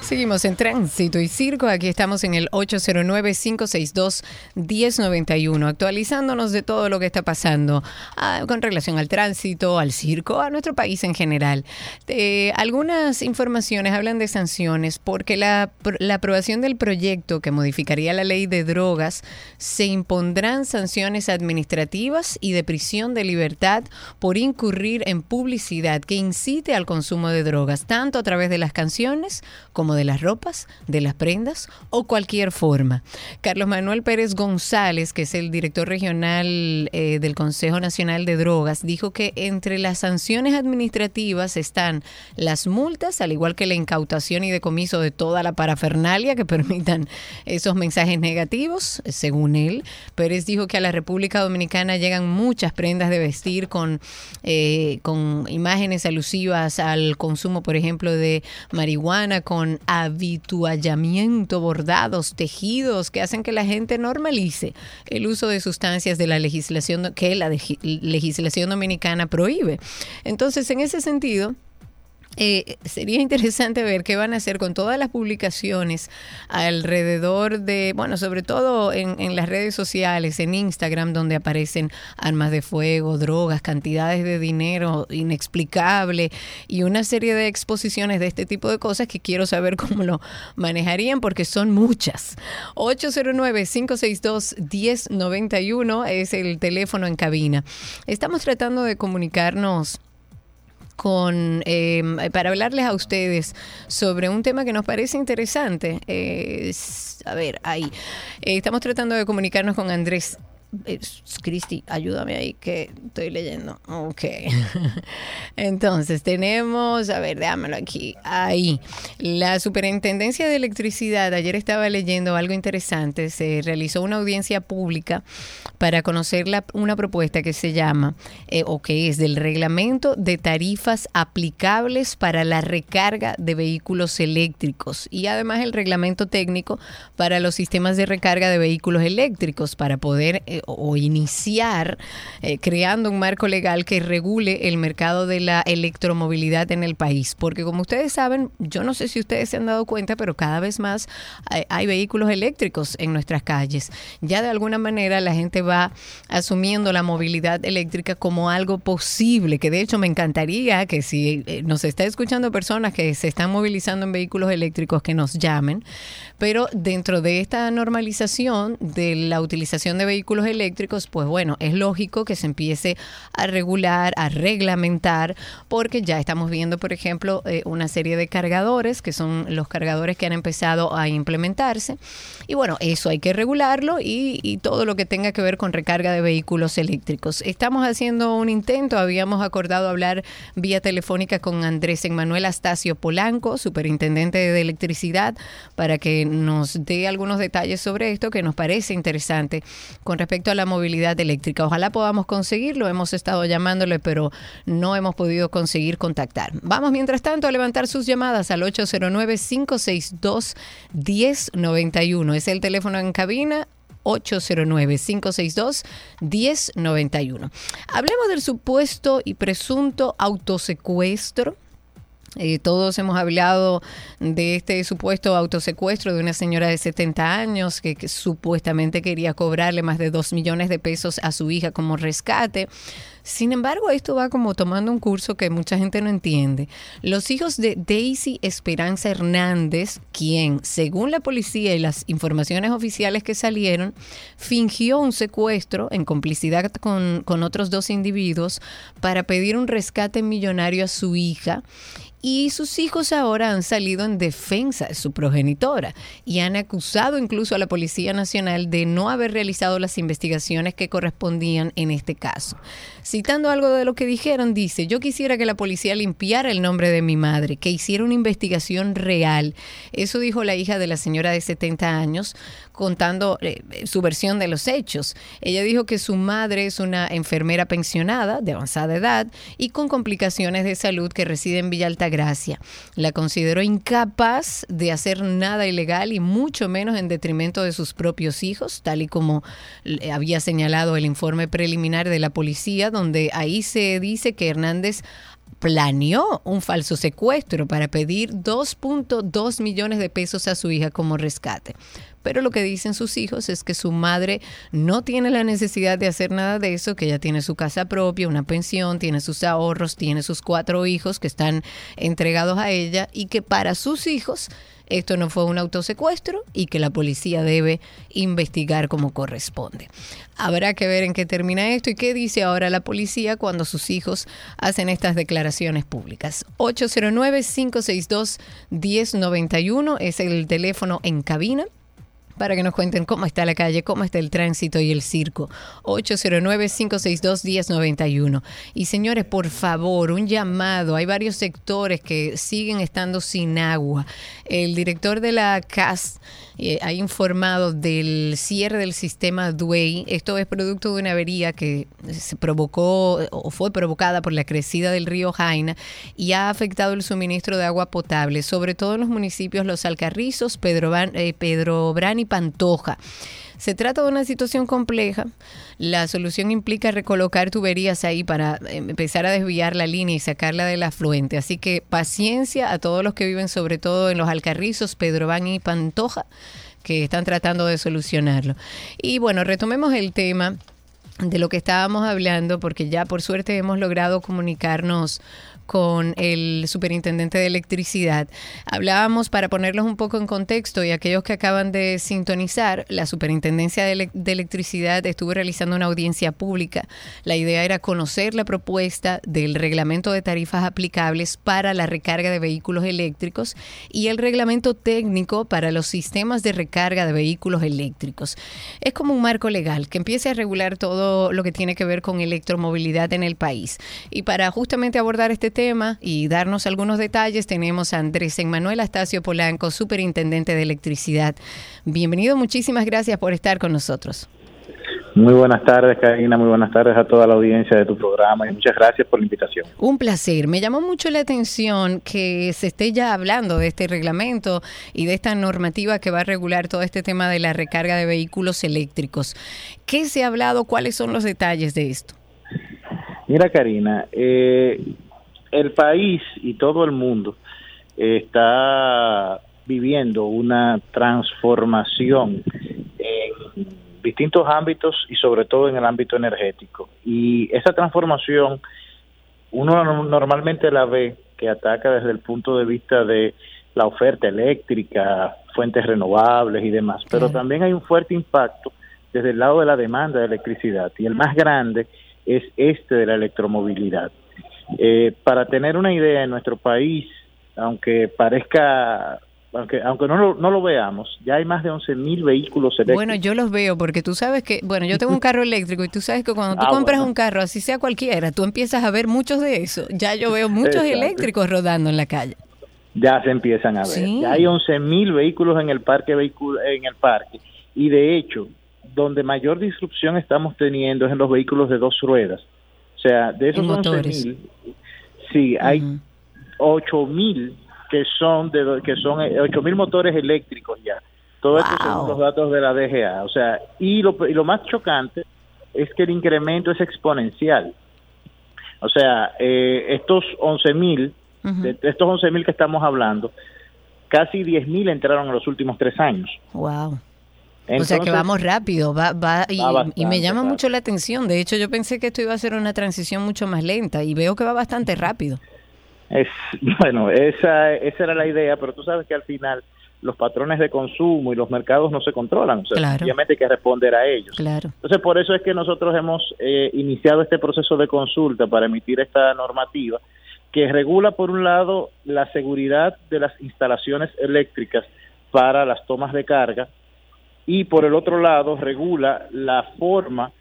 Seguimos en Tránsito y Circo. Aquí estamos en el 809-562-1091, actualizándonos de todo lo que está pasando ah, con relación al tránsito, al circo, a nuestro país en general. Eh, algunas informaciones hablan de sanciones porque la, la aprobación del proyecto que modificaría la ley de drogas se impondrán sanciones administrativas y de prisión de libertad por incurrir en publicidad que incite al consumo de drogas, tanto a través de las canciones como de las ropas, de las prendas o cualquier forma. Carlos Manuel Pérez González, que es el director regional eh, del Consejo Nacional de Drogas, dijo que entre las sanciones administrativas están las multas, al igual que la incautación y decomiso de toda la parafernalia que permitan esos mensajes negativos, según él. Pérez dijo que a la República Dominicana llegan muchas prendas de vestir con, eh, con imágenes alusivas al consumo, por ejemplo, de marihuana, con habituallamiento, bordados, tejidos, que hacen que la gente normalice el uso de sustancias de la legislación que la legislación dominicana prohíbe. Entonces, en ese sentido, eh, sería interesante ver qué van a hacer con todas las publicaciones alrededor de, bueno, sobre todo en, en las redes sociales, en Instagram, donde aparecen armas de fuego, drogas, cantidades de dinero inexplicable y una serie de exposiciones de este tipo de cosas que quiero saber cómo lo manejarían porque son muchas. 809-562-1091 es el teléfono en cabina. Estamos tratando de comunicarnos con eh, para hablarles a ustedes sobre un tema que nos parece interesante. Eh, s- a ver, ahí. Eh, estamos tratando de comunicarnos con Andrés Cristi, ayúdame ahí que estoy leyendo. Ok. Entonces, tenemos, a ver, déjamelo aquí. Ahí. La Superintendencia de Electricidad, ayer estaba leyendo algo interesante. Se realizó una audiencia pública para conocer la, una propuesta que se llama, eh, o que es del reglamento de tarifas aplicables para la recarga de vehículos eléctricos y además el reglamento técnico para los sistemas de recarga de vehículos eléctricos para poder eh, o iniciar eh, creando un marco legal que regule el mercado de la electromovilidad en el país. Porque como ustedes saben, yo no sé si ustedes se han dado cuenta, pero cada vez más hay, hay vehículos eléctricos en nuestras calles. Ya de alguna manera la gente va asumiendo la movilidad eléctrica como algo posible, que de hecho me encantaría que si eh, nos está escuchando personas que se están movilizando en vehículos eléctricos, que nos llamen, pero dentro de esta normalización de la utilización de vehículos eléctricos, pues bueno, es lógico que se empiece a regular, a reglamentar, porque ya estamos viendo, por ejemplo, eh, una serie de cargadores, que son los cargadores que han empezado a implementarse. Y bueno, eso hay que regularlo y, y todo lo que tenga que ver con recarga de vehículos eléctricos. Estamos haciendo un intento, habíamos acordado hablar vía telefónica con Andrés Emanuel Astacio Polanco, superintendente de electricidad, para que nos dé algunos detalles sobre esto que nos parece interesante con respecto a la movilidad eléctrica. Ojalá podamos conseguirlo, hemos estado llamándole, pero no hemos podido conseguir contactar. Vamos mientras tanto a levantar sus llamadas al 809-562-1091. Es el teléfono en cabina 809-562-1091. Hablemos del supuesto y presunto autosecuestro. Eh, todos hemos hablado de este supuesto autosecuestro de una señora de 70 años que, supuestamente quería cobrarle más de 2 millones de pesos a su hija como rescate. Sin embargo, esto va como tomando un curso que mucha gente no entiende. Los hijos de Daisy Esperanza Hernández, quien, según la policía y las informaciones oficiales que salieron, fingió un secuestro en complicidad con, con otros dos individuos para pedir un rescate millonario a su hija y sus hijos ahora han salido en defensa de su progenitora y han acusado incluso a la Policía Nacional de no haber realizado las investigaciones que correspondían en este caso. Citando algo de lo que dijeron, dice, yo quisiera que la policía limpiara el nombre de mi madre, que hiciera una investigación real. Eso dijo la hija de la señora de 70 años, contando eh, su versión de los hechos. Ella dijo que su madre es una enfermera pensionada de avanzada edad y con complicaciones de salud que reside en Villa Altagracia. La consideró incapaz de hacer nada ilegal y mucho menos en detrimento de sus propios hijos, tal y como eh, había señalado el informe preliminar de la policía, donde ahí se dice que Hernández planeó un falso secuestro para pedir 2.2 millones de pesos a su hija como rescate. Pero lo que dicen sus hijos es que su madre no tiene la necesidad de hacer nada de eso, que ella tiene su casa propia, una pensión, tiene sus ahorros, tiene sus cuatro hijos que están entregados a ella y que para sus hijos esto no fue un autosecuestro y que la policía debe investigar como corresponde. Habrá que ver en qué termina esto y qué dice ahora la policía cuando sus hijos hacen estas declaraciones públicas. 809-562-1091 es el teléfono en cabina para que nos cuenten cómo está la calle, cómo está el tránsito y el circo. 809-562-1091. Y señores, por favor, un llamado. Hay varios sectores que siguen estando sin agua. El director de la CAS eh, ha informado del cierre del sistema Duey. Esto es producto de una avería que se provocó o fue provocada por la crecida del río Jaina y ha afectado el suministro de agua potable, sobre todo en los municipios Los Alcarrizos, Pedro, eh, Pedro y Pantoja. Se trata de una situación compleja. La solución implica recolocar tuberías ahí para empezar a desviar la línea y sacarla del afluente. Así que paciencia a todos los que viven sobre todo en los Alcarrizos, Pedrobán y Pantoja, que están tratando de solucionarlo. Y bueno, retomemos el tema de lo que estábamos hablando, porque ya por suerte hemos logrado comunicarnos con el superintendente de electricidad. Hablábamos, para ponerlos un poco en contexto y aquellos que acaban de sintonizar, la superintendencia de, Ele- de electricidad estuvo realizando una audiencia pública. La idea era conocer la propuesta del reglamento de tarifas aplicables para la recarga de vehículos eléctricos y el reglamento técnico para los sistemas de recarga de vehículos eléctricos. Es como un marco legal que empiece a regular todo lo que tiene que ver con electromovilidad en el país. Y para justamente abordar este tema y darnos algunos detalles, tenemos a Andrés Emmanuel Astacio Polanco, superintendente de electricidad. Bienvenido, muchísimas gracias por estar con nosotros. Muy buenas tardes, Karina. Muy buenas tardes a toda la audiencia de tu programa y muchas gracias por la invitación. Un placer. Me llamó mucho la atención que se esté ya hablando de este reglamento y de esta normativa que va a regular todo este tema de la recarga de vehículos eléctricos. ¿Qué se ha hablado? ¿Cuáles son los detalles de esto? Mira, Karina, eh, el país y todo el mundo está viviendo una transformación en distintos ámbitos y sobre todo en el ámbito energético. Y esa transformación uno no- normalmente la ve que ataca desde el punto de vista de la oferta eléctrica, fuentes renovables y demás, pero también hay un fuerte impacto desde el lado de la demanda de electricidad y el más grande es este de la electromovilidad. Eh, para tener una idea, en nuestro país, aunque parezca, aunque, aunque no, lo, no lo veamos, ya hay más de 11 mil vehículos eléctricos. Bueno, yo los veo porque tú sabes que, bueno, yo tengo un carro eléctrico y tú sabes que cuando tú Ah, compras bueno. un carro, así sea cualquiera, tú empiezas a ver muchos de eso. Ya yo veo muchos Exacto. eléctricos rodando en la calle. ya se empiezan a ver. Sí. Ya hay 11 mil vehículos en el parque en el parque y de hecho, donde mayor disrupción estamos teniendo es en los vehículos de dos ruedas. O sea, de esos En 11 motores. mil, sí, hay 8 mil que son de que son 8 mil motores eléctricos ya. Todo esto son los datos de la DGA. O sea, y lo, y lo más chocante es que el incremento es exponencial. O sea, eh, estos 11 mil, de estos 11 mil que estamos hablando, casi 10 mil entraron en los últimos tres años. Wow. O sea que vamos rápido, va, va, y, Va bastante y me llama mucho la atención. De hecho, yo pensé que esto iba a ser una transición mucho más lenta y veo que va bastante rápido. Es, bueno, esa, esa era la idea, pero tú sabes que al final los patrones de consumo y los mercados no se controlan. O sea, Claro. obviamente hay que responder a ellos. Claro. Entonces, por eso es que nosotros hemos eh, iniciado este proceso de consulta para emitir esta normativa que regula, por un lado, la seguridad de las instalaciones eléctricas para las tomas de carga y, por el otro lado, regula la forma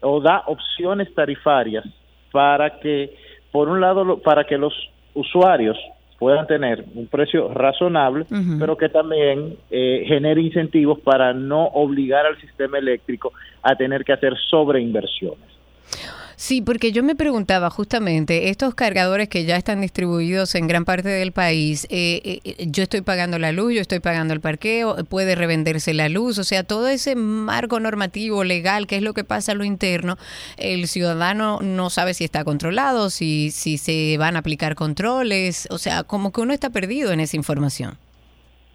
o da opciones tarifarias para que, por un lado, lo- para que los usuarios puedan tener un precio razonable, pero que también eh, genere incentivos para no obligar al sistema eléctrico a tener que hacer sobreinversiones. Sí, porque yo me preguntaba justamente, estos cargadores que ya están distribuidos en gran parte del país, eh, eh, yo estoy pagando la luz, yo estoy pagando el parqueo, puede revenderse la luz, o sea, todo ese marco normativo legal, que es lo que pasa a lo interno, el ciudadano no sabe si está controlado, si, si se van a aplicar controles, o sea, como que uno está perdido en esa información.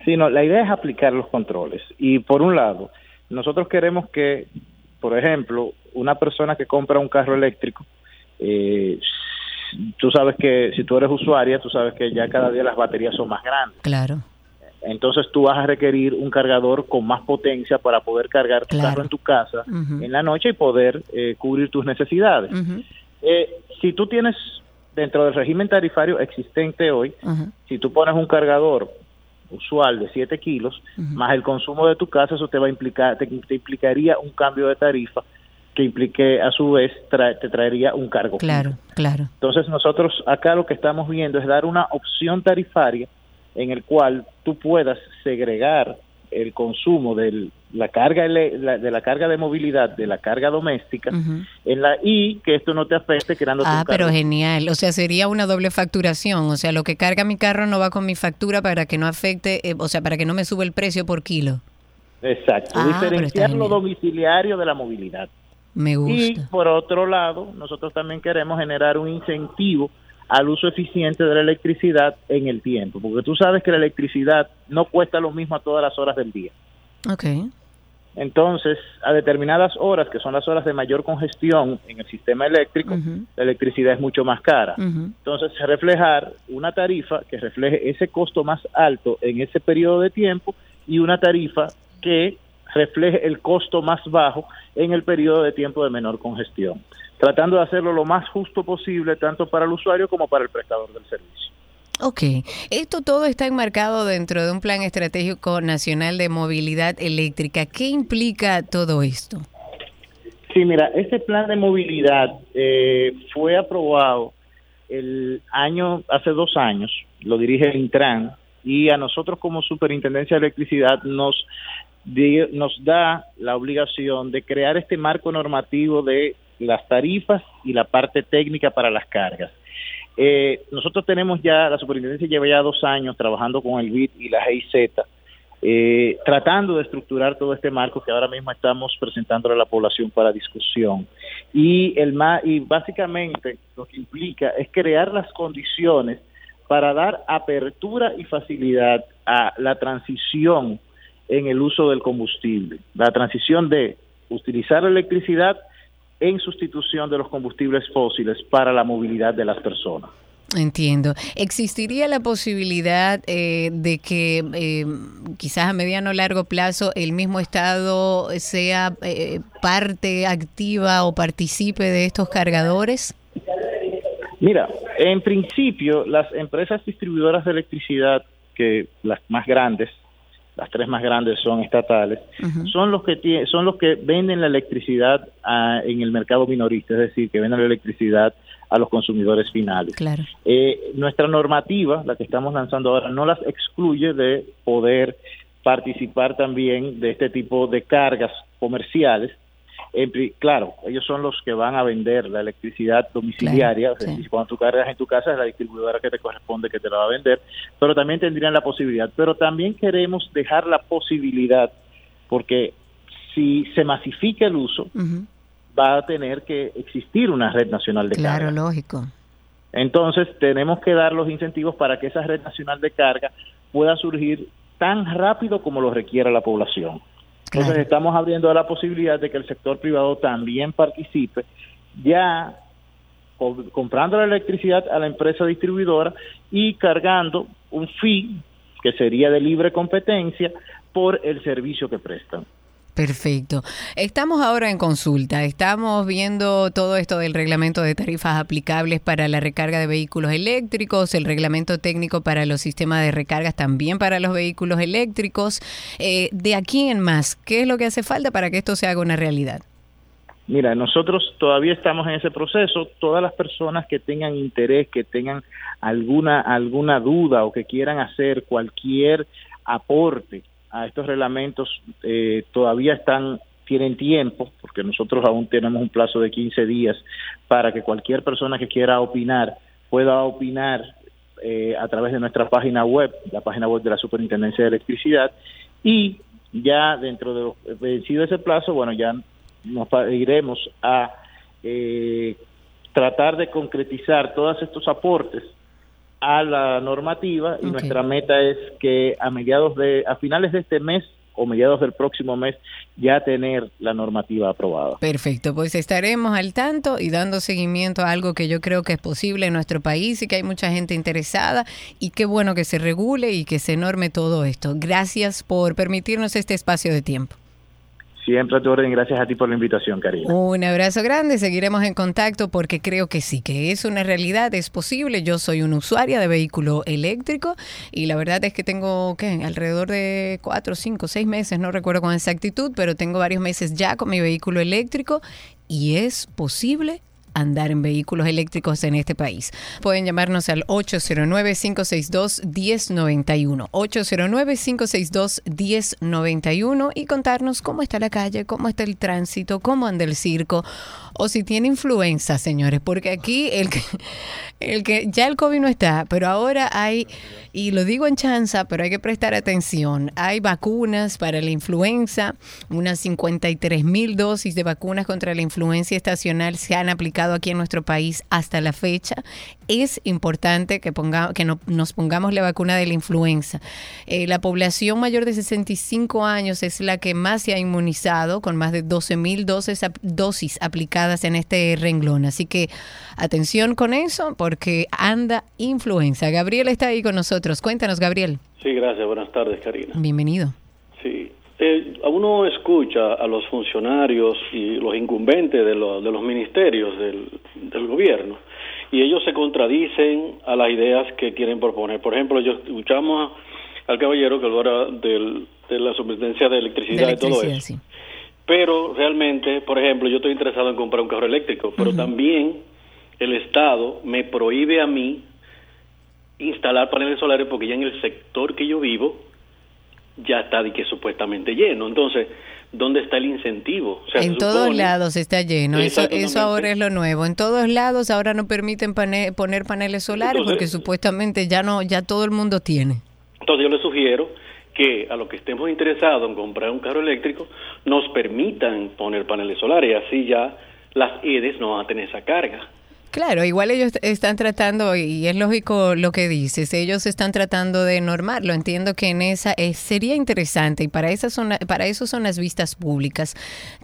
Sí, no, la idea es aplicar los controles. Y por un lado, nosotros queremos que, por ejemplo, una persona que compra un carro eléctrico, eh, tú sabes que si tú eres usuaria, tú sabes que ya cada día las baterías son más grandes. Claro. Entonces tú vas a requerir un cargador con más potencia para poder cargar tu Claro. carro en tu casa en la noche y poder eh, cubrir tus necesidades. Eh, si tú tienes dentro del régimen tarifario existente hoy, si tú pones un cargador usual de 7 kilos, más el consumo de tu casa, eso te va a implicar, te, te implicaría un cambio de tarifa que implique a su vez tra- te traería un cargo. Claro, claro. Entonces nosotros acá lo que estamos viendo es dar una opción tarifaria en el cual tú puedas segregar el consumo de la carga de la carga de movilidad de la carga doméstica en la y que esto no te afecte creando Ah, pero genial. O sea, sería una doble facturación. O sea, lo que carga mi carro no va con mi factura para que no afecte, eh, o sea, para que no me sube el precio por kilo. Exacto, Ah, diferenciar lo domiciliario de la movilidad. Me Y por otro lado, nosotros también queremos generar un incentivo al uso eficiente de la electricidad en el tiempo, porque tú sabes que la electricidad no cuesta lo mismo a todas las horas del día. Ok. Entonces, a determinadas horas, que son las horas de mayor congestión en el sistema eléctrico, la electricidad es mucho más cara. Entonces, reflejar una tarifa que refleje ese costo más alto en ese periodo de tiempo y una tarifa que refleje el costo más bajo en el periodo de tiempo de menor congestión, tratando de hacerlo lo más justo posible tanto para el usuario como para el prestador del servicio. Ok, esto todo está enmarcado dentro de un plan estratégico nacional de movilidad eléctrica. ¿Qué implica todo esto? Sí, mira, este plan de movilidad eh, fue aprobado el año, hace dos años, lo dirige el Intran, y a nosotros como Superintendencia de Electricidad nos, nos da la obligación de crear este marco normativo de las tarifas y la parte técnica para las cargas. Eh, nosotros tenemos ya, la superintendencia lleva ya dos años trabajando con el BID y la GIZ, eh, tratando de estructurar todo este marco que ahora mismo estamos presentando a la población para discusión. Y, el y básicamente lo que implica es crear las condiciones para dar apertura y facilidad a la transición en el uso del combustible, la transición de utilizar la electricidad en sustitución de los combustibles fósiles para la movilidad de las personas. Entiendo. ¿Existiría la posibilidad eh, de que eh, quizás a mediano o largo plazo el mismo Estado sea eh, parte activa o participe de estos cargadores? Mira, en principio las empresas distribuidoras de electricidad, que las más grandes, las tres más grandes son estatales, son los que son los que venden la electricidad en el mercado minorista, es decir, que venden la electricidad a los consumidores finales. Eh, nuestra normativa, la que estamos lanzando ahora, no las excluye de poder participar también de este tipo de cargas comerciales claro, ellos son los que van a vender la electricidad domiciliaria, cuando tú cargas en tu casa es la distribuidora que te corresponde que te la va a vender, pero también tendrían la posibilidad. Pero también queremos dejar la posibilidad, porque si se masifica el uso, va a tener que existir una red nacional de carga. Claro, lógico. Entonces tenemos que dar los incentivos para que esa red nacional de carga pueda surgir tan rápido como lo requiera la población. Entonces estamos abriendo la posibilidad de que el sector privado también participe, ya comprando la electricidad a la empresa distribuidora y cargando un fee que sería de libre competencia por el servicio que prestan. Perfecto. Estamos ahora en consulta. Estamos viendo todo esto del reglamento de tarifas aplicables para la recarga de vehículos eléctricos, el reglamento técnico para los sistemas de recargas también para los vehículos eléctricos. Eh, de aquí en más, ¿qué es lo que hace falta para que esto se haga una realidad? Mira, nosotros todavía estamos en ese proceso. Todas las personas que tengan interés, que tengan alguna alguna duda o que quieran hacer cualquier aporte a estos reglamentos eh, todavía están tienen tiempo, porque nosotros aún tenemos un plazo de 15 días para que cualquier persona que quiera opinar pueda opinar eh, a través de nuestra página web, la página web de la Superintendencia de Electricidad, y ya dentro de vencido ese plazo, bueno, ya nos iremos a eh, tratar de concretizar todos estos aportes a la normativa y nuestra meta es que a mediados de a finales de este mes o mediados del próximo mes ya tener la normativa aprobada. Perfecto, pues estaremos al tanto y dando seguimiento a algo que yo creo que es posible en nuestro país y que hay mucha gente interesada y qué bueno que se regule y que se norme todo esto. Gracias por permitirnos este espacio de tiempo. Siempre a tu orden, gracias a ti por la invitación, Karina. Un abrazo grande, seguiremos en contacto porque creo que sí, que es una realidad, es posible. Yo soy una usuaria de vehículo eléctrico y la verdad es que tengo, ¿qué? Alrededor de cuatro, cinco, seis meses, no recuerdo con exactitud, pero tengo varios meses ya con mi vehículo eléctrico y es posible andar en vehículos eléctricos en este país. Pueden llamarnos al 809-562-1091. 809-562-1091 y contarnos cómo está la calle, cómo está el tránsito, cómo anda el circo o si tiene influenza, señores, porque aquí el que, el que ya el COVID no está, pero ahora hay, y lo digo en chanza, pero hay que prestar atención, hay vacunas para la influenza, unas 53 mil dosis de vacunas contra la influencia estacional se han aplicado aquí en nuestro país hasta la fecha. Es importante que, ponga, que no, nos pongamos la vacuna de la influenza. Eh, la población mayor de 65 años es la que más se ha inmunizado, con más de 12 mil dosis, dosis aplicadas en este renglón. Así que atención con eso, porque anda influenza. Gabriel está ahí con nosotros. Cuéntanos, Gabriel. Sí, gracias. Buenas tardes, Karina. Bienvenido. Sí. Eh, uno escucha a los funcionarios y los incumbentes de, lo- de los ministerios del, del gobierno y ellos se contradicen a las ideas que quieren proponer. Por ejemplo, yo escuchamos al caballero que habla del, de la superintendencia de electricidad, De y todo eso. sí. Pero realmente, por ejemplo, yo estoy interesado en comprar un carro eléctrico, pero también el Estado me prohíbe a mí instalar paneles solares porque ya en el sector que yo vivo ya está de que supuestamente lleno. Entonces, ¿dónde está el incentivo? O sea, se en todos supone- lados está lleno. Eso, eso ahora es lo nuevo. En todos lados ahora no permiten pane- poner paneles solares Entonces- porque supuestamente ya no, ya todo el mundo tiene. Entonces yo le sugiero que a los que estemos interesados en comprar un carro eléctrico nos permitan poner paneles solares y así ya las EDES no van a tener esa carga. Claro, igual ellos están tratando, y es lógico lo que dices, ellos están tratando de normarlo. Entiendo que en esa eh, sería interesante, y para, esas son, para eso son las vistas públicas,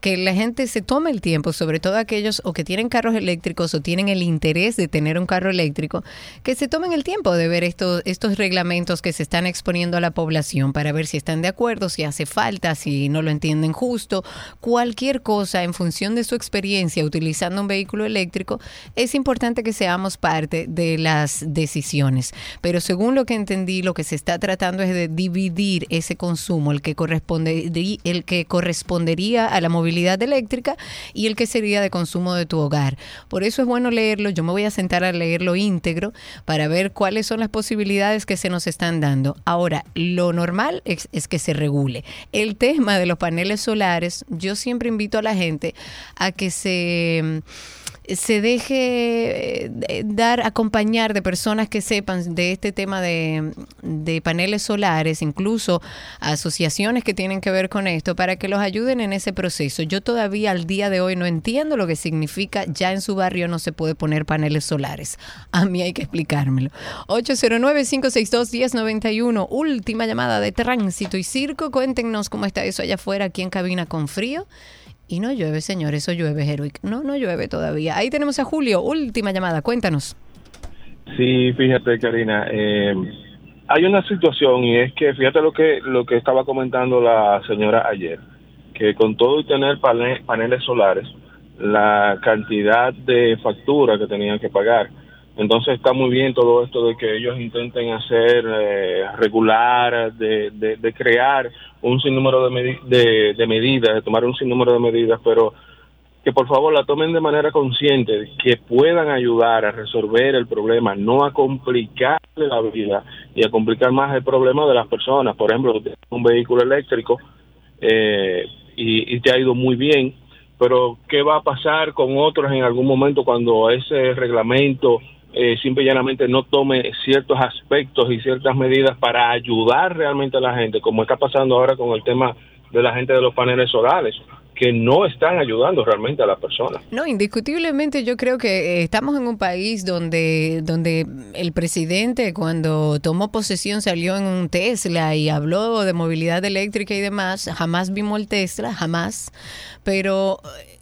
que la gente se tome el tiempo, sobre todo aquellos o que tienen carros eléctricos o tienen el interés de tener un carro eléctrico, que se tomen el tiempo de ver estos, estos reglamentos que se están exponiendo a la población para ver si están de acuerdo, si hace falta, si no lo entienden justo, cualquier cosa en función de su experiencia utilizando un vehículo eléctrico, es importante que seamos parte de las decisiones. Pero según lo que entendí, lo que se está tratando es de dividir ese consumo, el que corresponde, el que correspondería a la movilidad eléctrica y el que sería de consumo de tu hogar. Por eso es bueno leerlo. Yo me voy a sentar a leerlo íntegro para ver cuáles son las posibilidades que se nos están dando. Ahora, lo normal es, es que se regule. El tema de los paneles solares, yo siempre invito a la gente a que se se deje eh, dar, acompañar de personas que sepan de este tema de, paneles solares, incluso asociaciones que tienen que ver con esto, para que los ayuden en ese proceso. Yo todavía al día de hoy no entiendo lo que significa ya en su barrio no se puede poner paneles solares. A mí hay que explicármelo. 809-562-1091, última llamada de tránsito y circo. Cuéntenos cómo está eso allá afuera, aquí en cabina con frío. Y no llueve, señor, eso llueve, Heroic. No, no llueve todavía. Ahí tenemos a Julio, última llamada, cuéntanos. Sí, fíjate, Karina, eh, hay una situación y es que fíjate lo que lo que estaba comentando la señora ayer, que con todo y tener pane- paneles solares, la cantidad de factura que tenían que pagar. Entonces está muy bien todo esto de que ellos intenten hacer eh, regular, de, de, crear un sinnúmero de, medi- de, de medidas, de tomar un sinnúmero de medidas, pero que por favor la tomen de manera consciente, que puedan ayudar a resolver el problema, no a complicarle la vida y a complicar más el problema de las personas. Por ejemplo, un vehículo eléctrico eh, y, y te ha ido muy bien, pero ¿qué va a pasar con otros en algún momento cuando ese reglamento eh, simple y llanamente no tome ciertos aspectos y ciertas medidas para ayudar realmente a la gente, como está pasando ahora con el tema de la gente de los paneles solares, que no están ayudando realmente a las personas. No, indiscutiblemente yo creo que eh, estamos en un país donde, donde el presidente cuando tomó posesión salió en un Tesla y habló de movilidad eléctrica y demás. Jamás vimos el Tesla, jamás. Pero eh,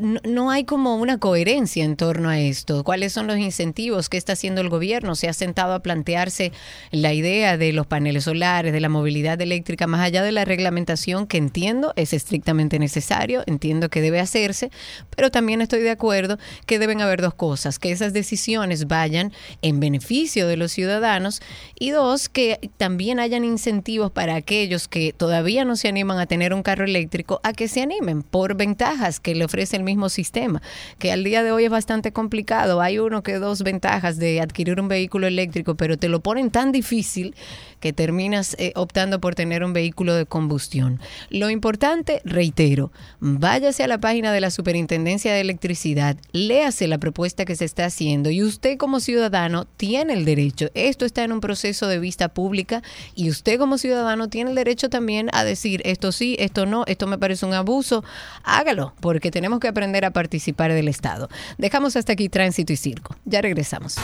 no, no hay como una coherencia en torno a esto. ¿Cuáles son los incentivos? ¿Qué está haciendo el gobierno? ¿Se ha sentado a plantearse la idea de los paneles solares, de la movilidad eléctrica, más allá de la reglamentación que entiendo es estrictamente necesario, entiendo que debe hacerse, pero también estoy de acuerdo que deben haber dos cosas, que esas decisiones vayan en beneficio de los ciudadanos y dos, que también hayan incentivos para aquellos que todavía no se animan a tener un carro eléctrico a que se animen por ventajas que le el mismo sistema, que al día de hoy es bastante complicado. Hay uno que dos ventajas de adquirir un vehículo eléctrico, pero te lo ponen tan difícil que terminas eh, optando por tener un vehículo de combustión. Lo importante, reitero, váyase a la página de la Superintendencia de Electricidad, léase la propuesta que se está haciendo y usted como ciudadano tiene el derecho, esto está en un proceso de vista pública y usted como ciudadano tiene el derecho también a decir esto sí, esto no, esto me parece un abuso, hágalo, porque tenemos que aprender a participar del Estado. Dejamos hasta aquí tránsito y circo. Ya regresamos.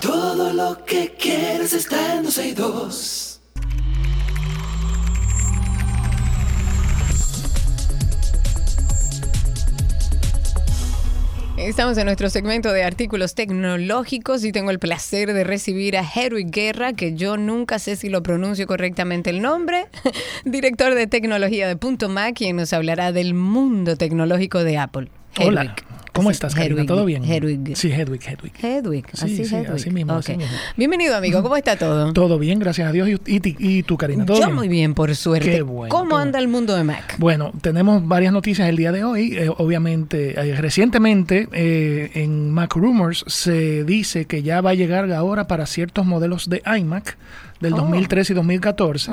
Todo lo que quieres está en 12 y 2. Estamos en nuestro segmento de artículos tecnológicos y tengo el placer de recibir a Hedwig Guerra, que yo nunca sé si lo pronuncio correctamente el nombre, director de tecnología de Punto Mac, quien nos hablará del mundo tecnológico de Apple. Hola. ¿Cómo estás, Karina? Hedwig, ¿Todo bien? Hedwig. Sí, Hedwig, Hedwig. Hedwig, así Sí, sí, Hedwig. así mismo, así mismo. Bienvenido, amigo. ¿Cómo está todo? Todo bien, gracias a Dios. ¿Y, y, y tú, Karina? ¿Todo Yo bien? muy bien, por suerte. Qué bueno, ¿Cómo anda el mundo de Mac? Bueno, tenemos varias noticias el día de hoy. Eh, obviamente, eh, recientemente eh, en Mac Rumors se dice que ya va a llegar ahora para ciertos modelos de iMac del Oh. 2013 y 2014.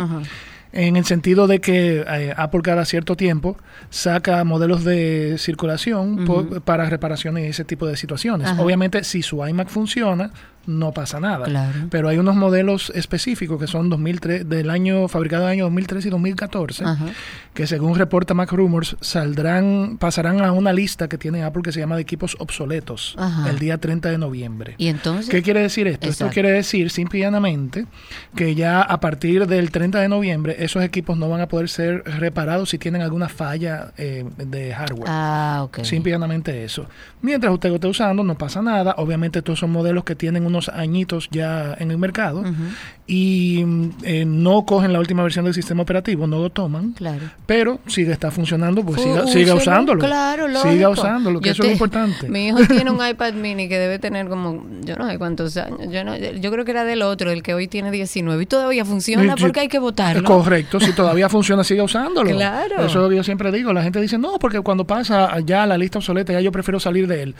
En el sentido de que eh, Apple cada cierto tiempo saca modelos de circulación por- para reparaciones y ese tipo de situaciones. Ajá. Obviamente, si su iMac funciona, no pasa nada. Claro. Pero hay unos modelos específicos que son 2003, del año fabricado en el año 2013 y 2014 Ajá. que según reporta Mac Rumors saldrán pasarán a una lista que tiene Apple que se llama de equipos obsoletos Ajá. el día 30 de noviembre. ¿Y entonces? ¿Qué quiere decir esto? Exacto. Esto quiere decir simple y llanamente que ya a partir del 30 de noviembre esos equipos no van a poder ser reparados si tienen alguna falla eh, de hardware. Ah, ok. Simple y llanamente eso. Mientras usted lo esté usando, no pasa nada. Obviamente, estos son modelos que tienen unos añitos ya en el mercado y mm, eh, no cogen la última versión del sistema operativo, no lo toman. Claro. Pero sigue está funcionando, pues siga, siga usándolo. Claro, Siga lógico. usándolo, que Yo eso es lo te- importante. Mi hijo tiene un iPad mini que debe tener como, yo no sé cuántos años. Yo, no, yo creo que era del otro, el que hoy tiene 19 y todavía funciona porque hay que votarlo. Correcto, si todavía funciona, siga usándolo. Claro. Eso es lo que yo siempre digo. La gente dice, no, porque cuando pasa ya la lista obsoleta, ya yo prefiero salir de él.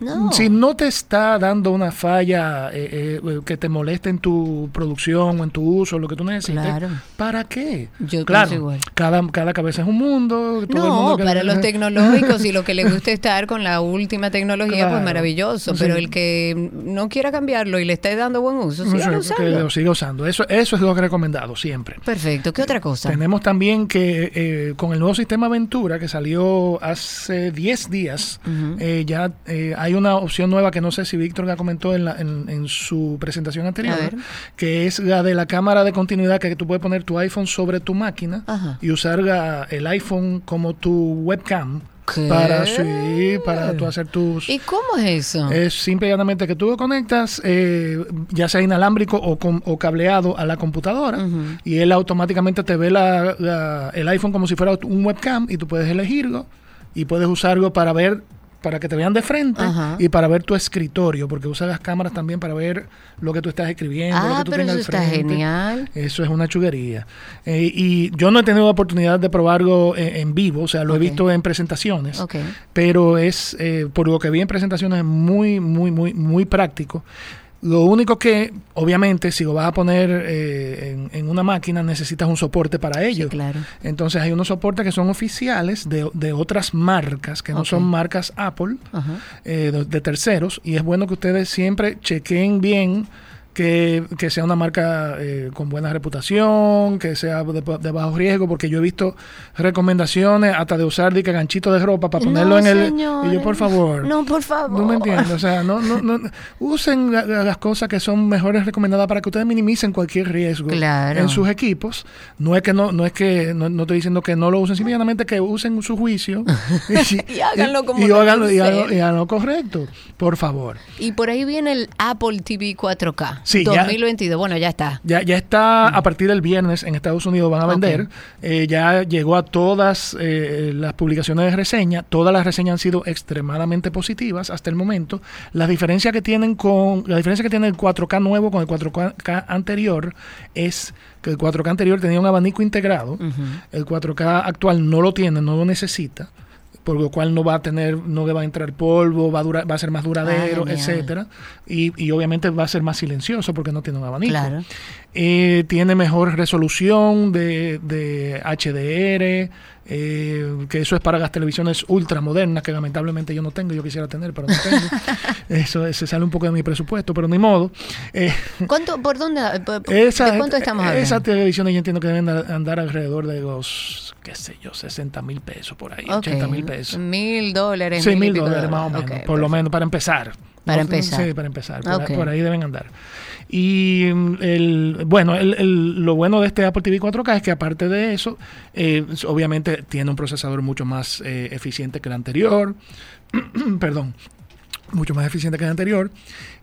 No. Si no te está dando una falla eh, eh, que te moleste en tu producción o en tu uso, lo que tú necesites, Claro. ¿para qué? Yo claro, igual. Cada, cada cabeza es un mundo. todo el No, mundo para los tecnológicos y lo que le guste estar con la última tecnología, Claro. pues maravilloso. Sí. Pero el que no quiera cambiarlo y le esté dando buen uso, sígalo que usando. lo siga usando. Eso, eso es lo que recomendado siempre. Perfecto. ¿Qué otra cosa? Tenemos también que eh, con el nuevo sistema Ventura que salió hace 10 días, Ujú. eh, ya eh, hay una opción nueva que no sé si Víctor la comentó en, la- en, en su presentación anterior, que es la de la cámara de continuidad que tú puedes poner tu iPhone sobre tu máquina Ajá. y usar la- el iPhone como tu webcam. ¿Qué? Para, sí, para tú hacer tus... ¿Y cómo es eso? Es simple y llanamente que tú lo conectas, eh, ya sea inalámbrico o, con- o cableado a la computadora, y él automáticamente te ve la- la- el iPhone como si fuera un webcam y tú puedes elegirlo y puedes usarlo para ver para que te vean de frente Ajá. y para ver tu escritorio, porque usa las cámaras también para ver lo que tú estás escribiendo. lo Ah, que tú pero tengas eso al está frente. genial. Eso es una chuguería. Eh, y yo no he tenido la oportunidad de probarlo en, en vivo, o sea, lo he visto en presentaciones pero es, eh, por lo que vi en presentaciones, es muy, muy, muy, muy práctico. Lo único que, obviamente, si lo vas a poner eh, en, en una máquina, necesitas un soporte para ello. claro. Entonces hay unos soportes que son oficiales de, de otras marcas, que no son marcas Apple, eh, de, de terceros, y es bueno que ustedes siempre chequen bien que, que sea una marca eh, con buena reputación, que sea de, de bajo riesgo, porque yo he visto recomendaciones hasta de usar de que ganchito de ropa para ponerlo No, en el... señores. Y yo, por favor. No, por favor. No me entiendes, o sea, no, no, no, usen la- la- las cosas que son mejores recomendadas para que ustedes minimicen cualquier riesgo Claro. en sus equipos. No es que no, no es que no, no estoy diciendo que no lo usen, simplemente que usen su juicio Y háganlo como y, háganlo, y háganlo- y háganlo correcto, por favor. Y por ahí viene el Apple TV 4K. Sí, ya- 2022. Bueno, ya está. Ya, ya está a partir del viernes en Estados Unidos van a vender. Eh, ya llegó a todas eh, las publicaciones de reseña. Todas las reseñas han sido extremadamente positivas hasta el momento. La diferencia que tienen con la diferencia que tiene el 4K nuevo con el 4K anterior es que el 4K anterior tenía un abanico integrado. El 4K actual no lo tiene, no lo necesita. Por lo cual no va a tener, no le va a entrar polvo, va a durar, va a ser más duradero, Ah, etcétera, y, y obviamente va a ser más silencioso porque no tiene un abanico. Claro. Eh, tiene mejor resolución de, de HDR, eh, que eso es para las televisiones ultramodernas, que lamentablemente yo no tengo, yo quisiera tener, pero no tengo. eso se sale un poco de mi presupuesto, pero ni modo. Eh, ¿Cuánto, ¿Por dónde? por- esa, ¿De cuánto estamos hablando? Esas televisiones yo entiendo que deben andar alrededor de los, qué sé yo, 60 mil pesos por ahí, Ok. 80 mil pesos. Mil dólares. Sí, mil dólares más o menos, por lo menos, para empezar. Para No, empezar. Sí, para empezar. Por ahí deben andar. Y mm, el, bueno, el, lo bueno de este Apple TV 4K es que aparte de eso, eh, obviamente tiene un procesador mucho más eh, eficiente que el anterior. Perdón. Mucho más eficiente que el anterior.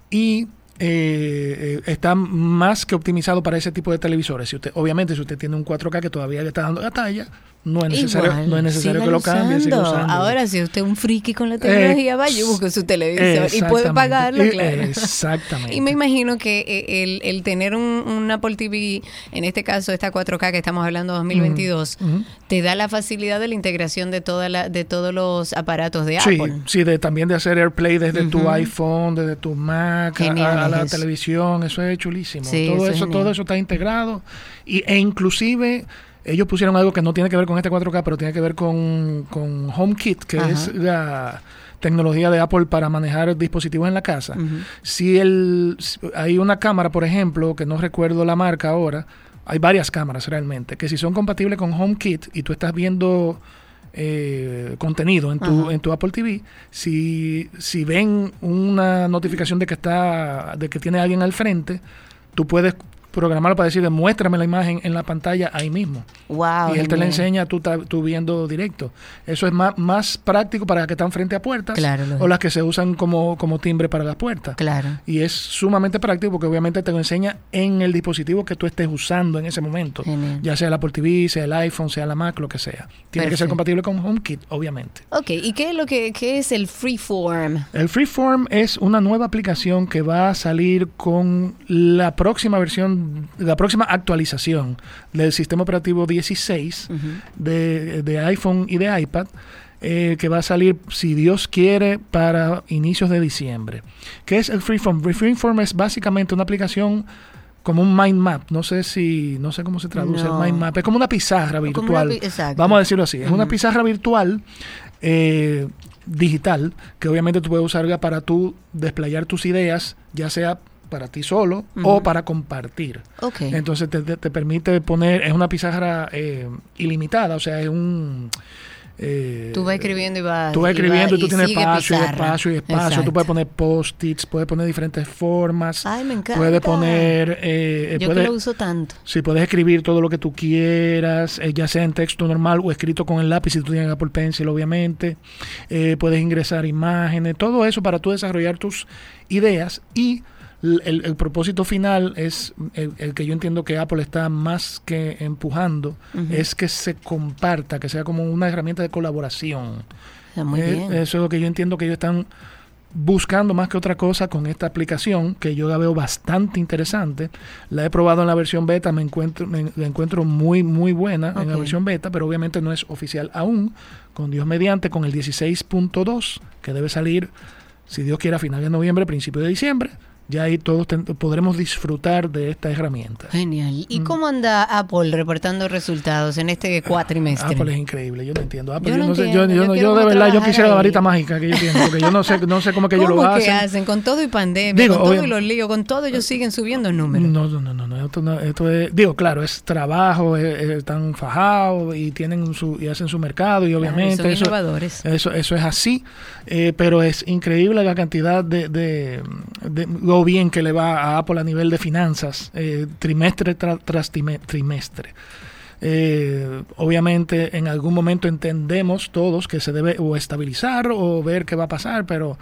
Y eh, eh, está más que optimizado para ese tipo de televisores. Si usted, obviamente, si usted tiene un 4K que todavía le está dando la talla, no es necesario, Igual, no es necesario que lo cambie. Ahora, si usted es un friki con la tecnología, vaya y busque su televisor y puede pagarlo, Y- claro. Exactamente. Y me imagino que eh, el, el tener un, un Apple TV, en este caso esta 4K que estamos hablando 2022, Ujú. te da la facilidad de la integración de toda la, de todos los aparatos de Sí, Apple. sí, de, también de hacer AirPlay desde tu iPhone, desde tu Mac, a- Genial a, la eso. televisión, eso es chulísimo. Sí, todo eso todo eso está integrado y, e inclusive ellos pusieron algo que no tiene que ver con este 4K, pero tiene que ver con, con HomeKit, que Ajá. es la tecnología de Apple para manejar dispositivos en la casa. Si el si hay una cámara, por ejemplo, que no recuerdo la marca ahora, hay varias cámaras realmente, que si son compatibles con HomeKit y tú estás viendo eh, contenido en tu, Ajá. en tu Apple TV, si, si ven una notificación de que está, de que tiene alguien al frente, tú puedes programarlo para decirle muéstrame la imagen en la pantalla ahí mismo. Wow. y él te la enseña tú, tú viendo directo. Eso es más, más práctico para las que están frente a puertas Claro, o las que se usan como, como timbre para las puertas. Claro. Y es sumamente práctico porque obviamente te lo enseña en el dispositivo que tú estés usando en ese momento. Genial. Ya sea el Apple TV, sea el iPhone, sea la Mac, lo que sea. Tiene que ser compatible con HomeKit, obviamente. Ok, ¿y qué es lo que qué es el Freeform? El Freeform es una nueva aplicación que va a salir con la próxima versión, la próxima actualización del sistema operativo 16 de, de iPhone y de iPad, eh, que va a salir, si Dios quiere, para inicios de diciembre. ¿Qué es el Freeform? El Freeform es básicamente una aplicación como un mind map, no sé si, no sé cómo se traduce No. el mind map, es como una pizarra una virtual, pi- vamos a decirlo así, es una pizarra virtual eh, digital que obviamente tú puedes usarla para tú desplayar tus ideas, ya sea para ti solo o para compartir. Ok. Entonces te, te- te permite poner, es una pizarra eh, ilimitada, o sea, es un... eh, Tú vas escribiendo y vas. Tú vas escribiendo y, tú tienes espacio y espacio y espacio. Exacto. Tú puedes poner post-its, puedes poner diferentes formas. Ay, me encanta. Puedes poner... eh, Yo puedes- que lo uso tanto. Sí, puedes escribir todo lo que tú quieras, eh, ya sea en texto normal o escrito con el lápiz, si tú tienes Apple Pencil, obviamente. Eh, puedes ingresar imágenes, todo eso para tú desarrollar tus ideas y el, el propósito final es el, el que yo entiendo que Apple está más que empujando, es que se comparta, que sea como una herramienta de colaboración. Está muy Eh, bien. Eso es lo que yo entiendo que ellos están buscando más que otra cosa con esta aplicación que yo la veo bastante interesante. La he probado en la versión beta, me encuentro, me, la encuentro muy, muy buena en la versión beta, pero obviamente no es oficial aún. Con Dios mediante, con el 16.2, que debe salir, si Dios quiere, a finales de noviembre, principio de diciembre. Ya ahí todos podremos disfrutar de esta herramienta. Genial. ¿Y Mm. cómo anda Apple reportando resultados en este cuatrimestre? Apple es increíble, yo no entiendo. Apple, Yo yo, no sé, yo, entiendo, yo yo yo de verdad yo quisiera la varita mágica que ellos tienen, porque yo no sé, no sé cómo que ellos ¿Cómo lo que hacen. Con todo y pandemia, Digo, con todo y los líos, con todo ellos siguen subiendo números. No, no, no, no, no, esto, no- esto es, digo, claro, es trabajo, es- es- están fajados y tienen su, y hacen su mercado y obviamente son eso, innovadores. eso, eso es así, eh, pero es increíble la cantidad de, de, de lo bien que le va a Apple a nivel de finanzas, eh, trimestre tra- tras trimestre. Eh, obviamente en algún momento entendemos todos que se debe o estabilizar o ver qué va a pasar, pero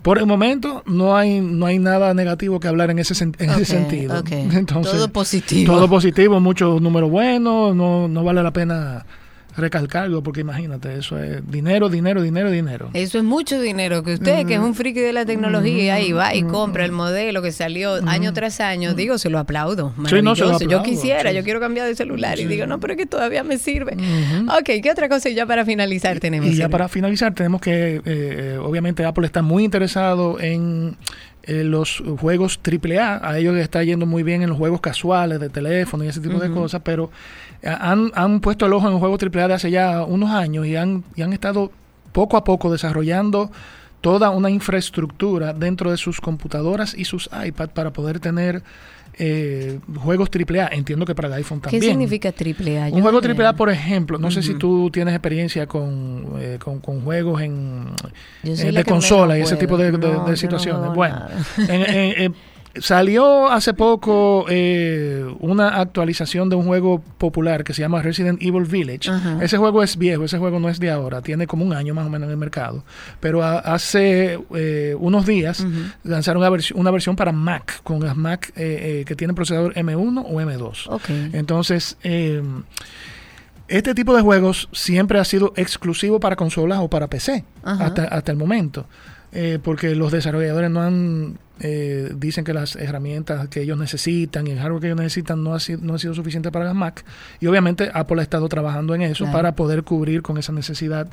por el momento no hay no hay nada negativo que hablar en ese, sentido. ok. Todo positivo. Todo positivo, muchos números buenos, no, no vale la pena recalcarlo, porque imagínate, eso es dinero, dinero, dinero, dinero. Eso es mucho dinero que usted, que es un friki de la tecnología, ahí va y compra el modelo que salió año tras año, digo, se lo aplaudo. Sí, no, se lo Maravilloso. yo quisiera, sí. yo quiero cambiar de celular y digo, no, pero es que todavía me sirve. Ok, ¿qué otra cosa ya para finalizar tenemos? Y ya para finalizar, tenemos que, eh, obviamente, Apple está muy interesado en eh, los juegos AAA. A ellos les está yendo muy bien en los juegos casuales de teléfono y ese tipo de cosas, pero eh, han, han puesto el ojo en los juegos AAA de hace ya unos años y han, y han estado poco a poco desarrollando toda una infraestructura dentro de sus computadoras y sus iPad para poder tener eh, juegos AAA. Entiendo que para el iPhone ¿Qué también. significa triple A? Un juego AAA, por ejemplo, no sé si Ujú. tú tienes experiencia con, eh, con, con juegos en, Yo eh, de consola y ese tipo de, juego. de- No, de yo no situaciones. bueno, en- en- salió hace poco eh, una actualización de un juego popular que se llama Resident Evil Village. Ese juego es viejo, ese juego no es de ahora, tiene como un año más o menos en el mercado. Pero a- hace eh, unos días lanzaron una, vers- una versión para Mac, con las Mac eh, eh, que tienen procesador M1 o M2. Ok. Entonces, eh, este tipo de juegos siempre ha sido exclusivo para consolas o para PC hasta, hasta el momento. Eh, porque los desarrolladores no han eh, dicen que las herramientas que ellos necesitan y el hardware que ellos necesitan no ha sido, no ha sido suficiente para las Mac y obviamente Apple ha estado trabajando en eso Claro. para poder cubrir con esa necesidad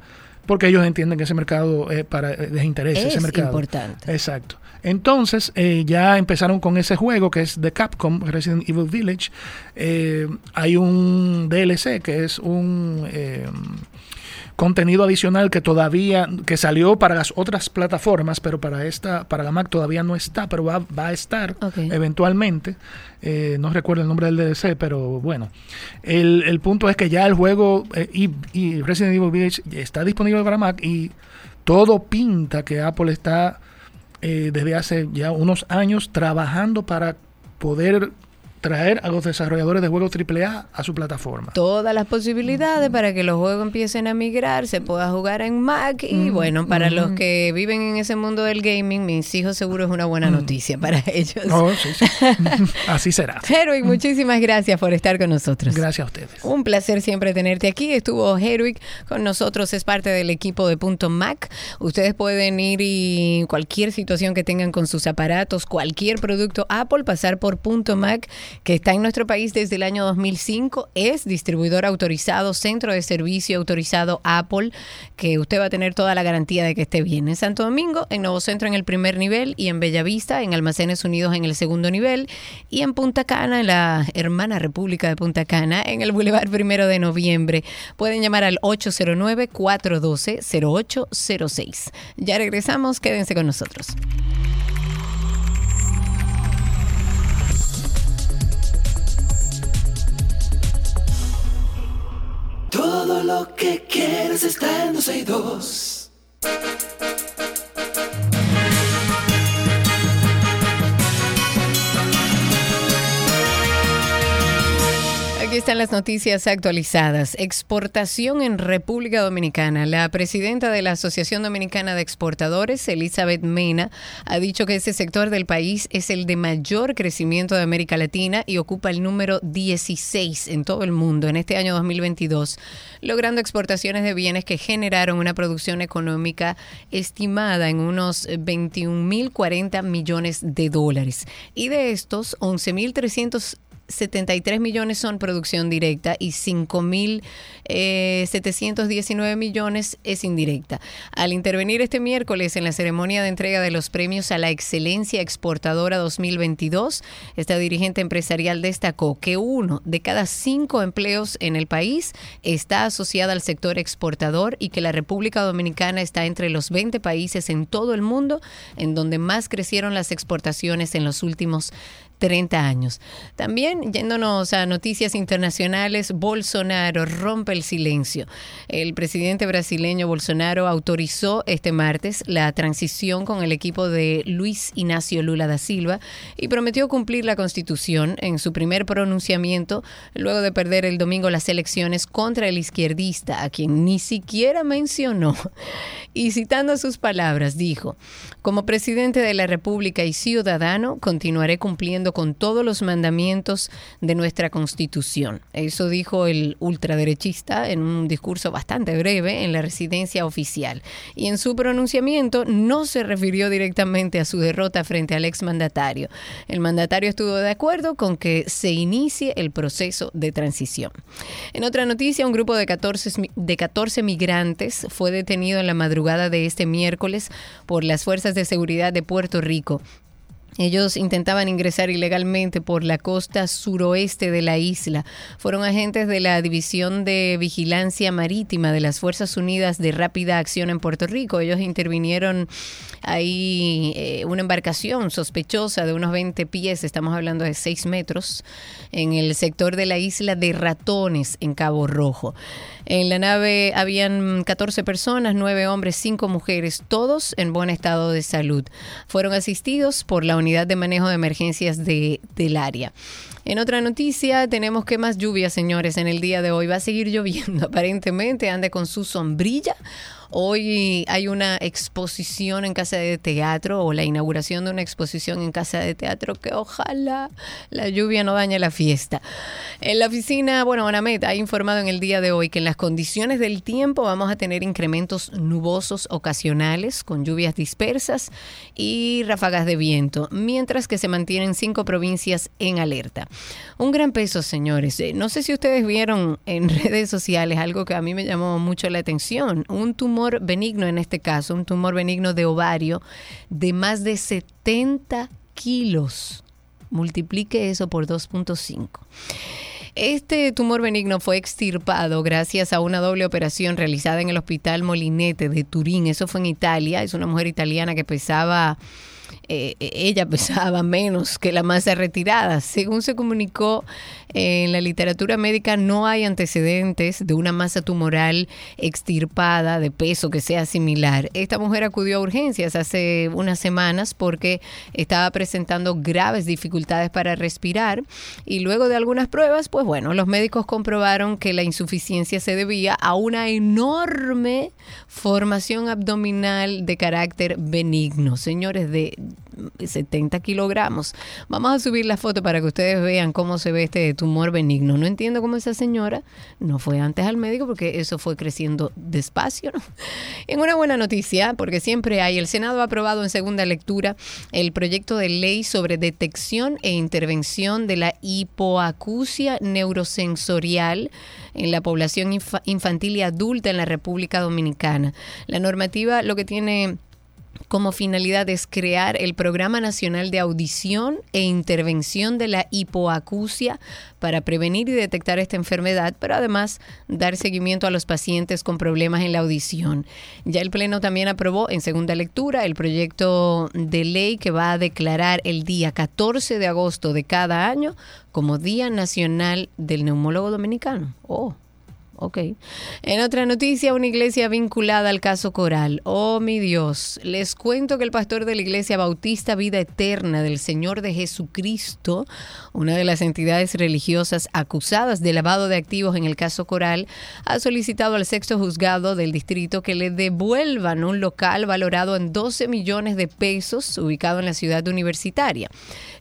porque ellos entienden que ese mercado eh, para les interesa ese Es mercado importante. exacto entonces eh, ya empezaron con ese juego que es de Capcom Resident Evil Village Eh, hay un DLC que es un eh, contenido adicional que todavía que salió para las otras plataformas pero para esta para la Mac todavía no está pero va, va a estar eventualmente. Eh, no recuerdo el nombre del DLC pero bueno. El, el punto es que ya el juego eh, y, y Resident Evil Village está disponible para Mac y todo pinta que Apple está eh, desde hace ya unos años trabajando para poder traer a los desarrolladores de juegos AAA a su plataforma todas las posibilidades para que los juegos empiecen a migrar, se pueda jugar en Mac y Mm, bueno, para mm. los que viven en ese mundo del gaming, mis hijos seguro es una buena noticia para ellos. Mm. Oh, sí, sí. Así será. Herwig, muchísimas gracias por estar con nosotros. Gracias a ustedes. Un placer siempre tenerte aquí. Estuvo Herwig con nosotros, es parte del equipo de Punto Mac. Ustedes pueden ir y cualquier situación que tengan con sus aparatos, cualquier producto Apple, pasar por Punto Mac, que está en nuestro país desde el año 2005. Es distribuidor autorizado, centro de servicio autorizado Apple, que usted va a tener toda la garantía de que esté bien. En Santo Domingo, en Nuevo Centro en el primer nivel y en Bellavista, en Almacenes Unidos en el segundo nivel y en Punta Cana, en la hermana República de Punta Cana, en el Boulevard Primero de Noviembre. Pueden llamar al 809-412-0806. Ya regresamos, quédense con nosotros. Todo lo que quieres está en 262. Aquí están las noticias actualizadas. Exportación en República Dominicana. La presidenta de la Asociación Dominicana de Exportadores, Elizabeth Mena, ha dicho que ese sector del país es el de mayor crecimiento de América Latina y ocupa el número 16 en todo el mundo en este año 2022, logrando exportaciones de bienes que generaron una producción económica estimada en unos 21.040 millones de dólares. Y de estos, 11.300 73 millones son producción directa y 5.719 millones es indirecta. Al intervenir este miércoles en la ceremonia de entrega de los premios a la excelencia exportadora 2022, esta dirigente empresarial destacó que uno de cada cinco empleos en el país está asociada al sector exportador y que la República Dominicana está entre los 20 países en todo el mundo en donde más crecieron las exportaciones en los últimos 30 años. También, yéndonos a noticias internacionales, Bolsonaro rompe el silencio. El presidente brasileño Bolsonaro autorizó este martes la transición con el equipo de Luis Ignacio Lula da Silva y prometió cumplir la constitución en su primer pronunciamiento luego de perder el domingo las elecciones contra el izquierdista, a quien ni siquiera mencionó. Y citando sus palabras, dijo, como presidente de la República y ciudadano, continuaré cumpliendo con todos los mandamientos de nuestra Constitución. Eso dijo el ultraderechista en un discurso bastante breve en la residencia oficial. Y en su pronunciamiento no se refirió directamente a su derrota frente al exmandatario. El mandatario estuvo de acuerdo con que se inicie el proceso de transición. En otra noticia, un grupo de 14, de 14 migrantes fue detenido en la madrugada de este miércoles por las fuerzas de seguridad de Puerto Rico ellos intentaban ingresar ilegalmente por la costa suroeste de la isla. Fueron agentes de la División de Vigilancia Marítima de las Fuerzas Unidas de Rápida Acción en Puerto Rico. Ellos intervinieron ahí eh, una embarcación sospechosa de unos 20 pies, estamos hablando de 6 metros, en el sector de la isla de Ratones, en Cabo Rojo. En la nave habían 14 personas, 9 hombres, 5 mujeres, todos en buen estado de salud. Fueron asistidos por la Unidad de Manejo de Emergencias de, del área. En otra noticia, tenemos que más lluvia, señores, en el día de hoy. Va a seguir lloviendo, aparentemente. Ande con su sombrilla Hoy hay una exposición en Casa de Teatro o la inauguración de una exposición en Casa de Teatro que ojalá la lluvia no dañe la fiesta. En la oficina, bueno, Anamet ha informado en el día de hoy que en las condiciones del tiempo vamos a tener incrementos nubosos ocasionales con lluvias dispersas y ráfagas de viento, mientras que se mantienen cinco provincias en alerta. Un gran peso, señores. Eh, no sé si ustedes vieron en redes sociales algo que a mí me llamó mucho la atención. Un tumor benigno en este caso, un tumor benigno de ovario de más de 70 kilos. Multiplique eso por 2.5. Este tumor benigno fue extirpado gracias a una doble operación realizada en el Hospital Molinete de Turín. Eso fue en Italia. Es una mujer italiana que pesaba eh, ella pesaba menos que la masa retirada. Según se comunicó en la literatura médica, no hay antecedentes de una masa tumoral extirpada de peso que sea similar. Esta mujer acudió a urgencias hace unas semanas porque estaba presentando graves dificultades para respirar y luego de algunas pruebas, pues bueno, los médicos comprobaron que la insuficiencia se debía a una enorme formación abdominal de carácter benigno. Señores, de 70 kilogramos. Vamos a subir la foto para que ustedes vean cómo se ve este tumor benigno. No entiendo cómo esa señora no fue antes al médico porque eso fue creciendo despacio. En una buena noticia, porque siempre hay, el Senado ha aprobado en segunda lectura el proyecto de ley sobre detección e intervención de la hipoacusia neurosensorial en la población infantil y adulta en la República Dominicana. La normativa lo que tiene como finalidad es crear el Programa Nacional de Audición e Intervención de la Hipoacusia para prevenir y detectar esta enfermedad, pero además dar seguimiento a los pacientes con problemas en la audición. Ya el Pleno también aprobó en segunda lectura el proyecto de ley que va a declarar el día 14 de agosto de cada año como Día Nacional del Neumólogo Dominicano. Oh, Ok. En otra noticia, una iglesia vinculada al caso Coral. Oh, mi Dios. Les cuento que el pastor de la Iglesia Bautista Vida Eterna del Señor de Jesucristo, una de las entidades religiosas acusadas de lavado de activos en el caso Coral, ha solicitado al sexto juzgado del distrito que le devuelvan un local valorado en 12 millones de pesos ubicado en la ciudad universitaria.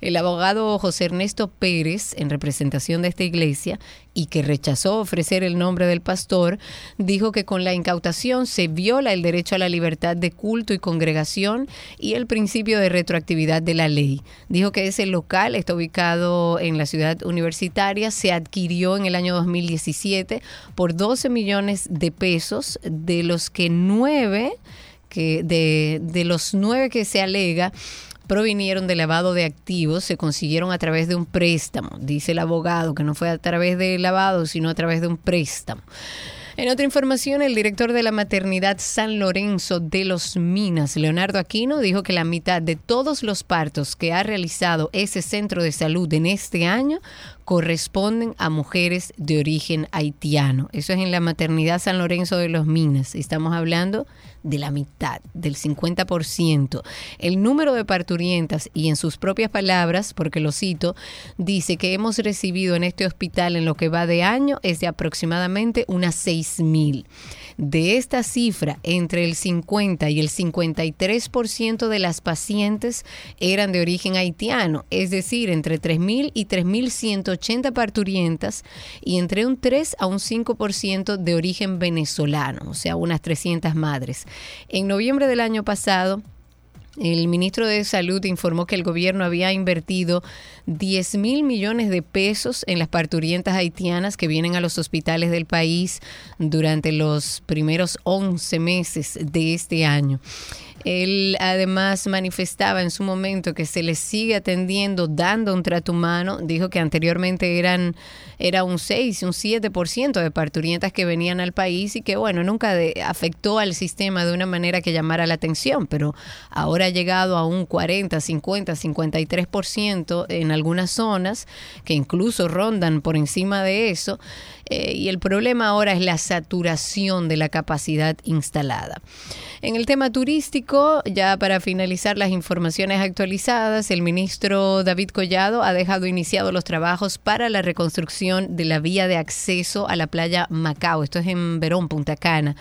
El abogado José Ernesto Pérez, en representación de esta iglesia, y que rechazó ofrecer el nombre del pastor, dijo que con la incautación se viola el derecho a la libertad de culto y congregación y el principio de retroactividad de la ley. Dijo que ese local está ubicado en la ciudad universitaria, se adquirió en el año 2017 por 12 millones de pesos, de los que nueve que de, de los nueve que se alega provinieron de lavado de activos, se consiguieron a través de un préstamo, dice el abogado, que no fue a través de lavado, sino a través de un préstamo. En otra información, el director de la maternidad San Lorenzo de los Minas, Leonardo Aquino, dijo que la mitad de todos los partos que ha realizado ese centro de salud en este año corresponden a mujeres de origen haitiano. Eso es en la maternidad San Lorenzo de los Minas. Estamos hablando de la mitad, del 50%. El número de parturientas, y en sus propias palabras, porque lo cito, dice que hemos recibido en este hospital en lo que va de año es de aproximadamente unas 6.000. De esta cifra, entre el 50 y el 53% de las pacientes eran de origen haitiano, es decir, entre 3.000 y 3.180 parturientas y entre un 3 a un 5% de origen venezolano, o sea, unas 300 madres. En noviembre del año pasado, el ministro de Salud informó que el gobierno había invertido 10 mil millones de pesos en las parturientas haitianas que vienen a los hospitales del país durante los primeros 11 meses de este año. Él además manifestaba en su momento que se les sigue atendiendo, dando un trato humano. Dijo que anteriormente eran era un 6, un 7% de parturientas que venían al país y que, bueno, nunca afectó al sistema de una manera que llamara la atención, pero ahora ha llegado a un 40, 50, 53% en algunas zonas, que incluso rondan por encima de eso. Eh, y el problema ahora es la saturación de la capacidad instalada. En el tema turístico, ya para finalizar las informaciones actualizadas, el ministro David Collado ha dejado iniciados los trabajos para la reconstrucción de la vía de acceso a la playa Macao. Esto es en Verón, Punta Cana.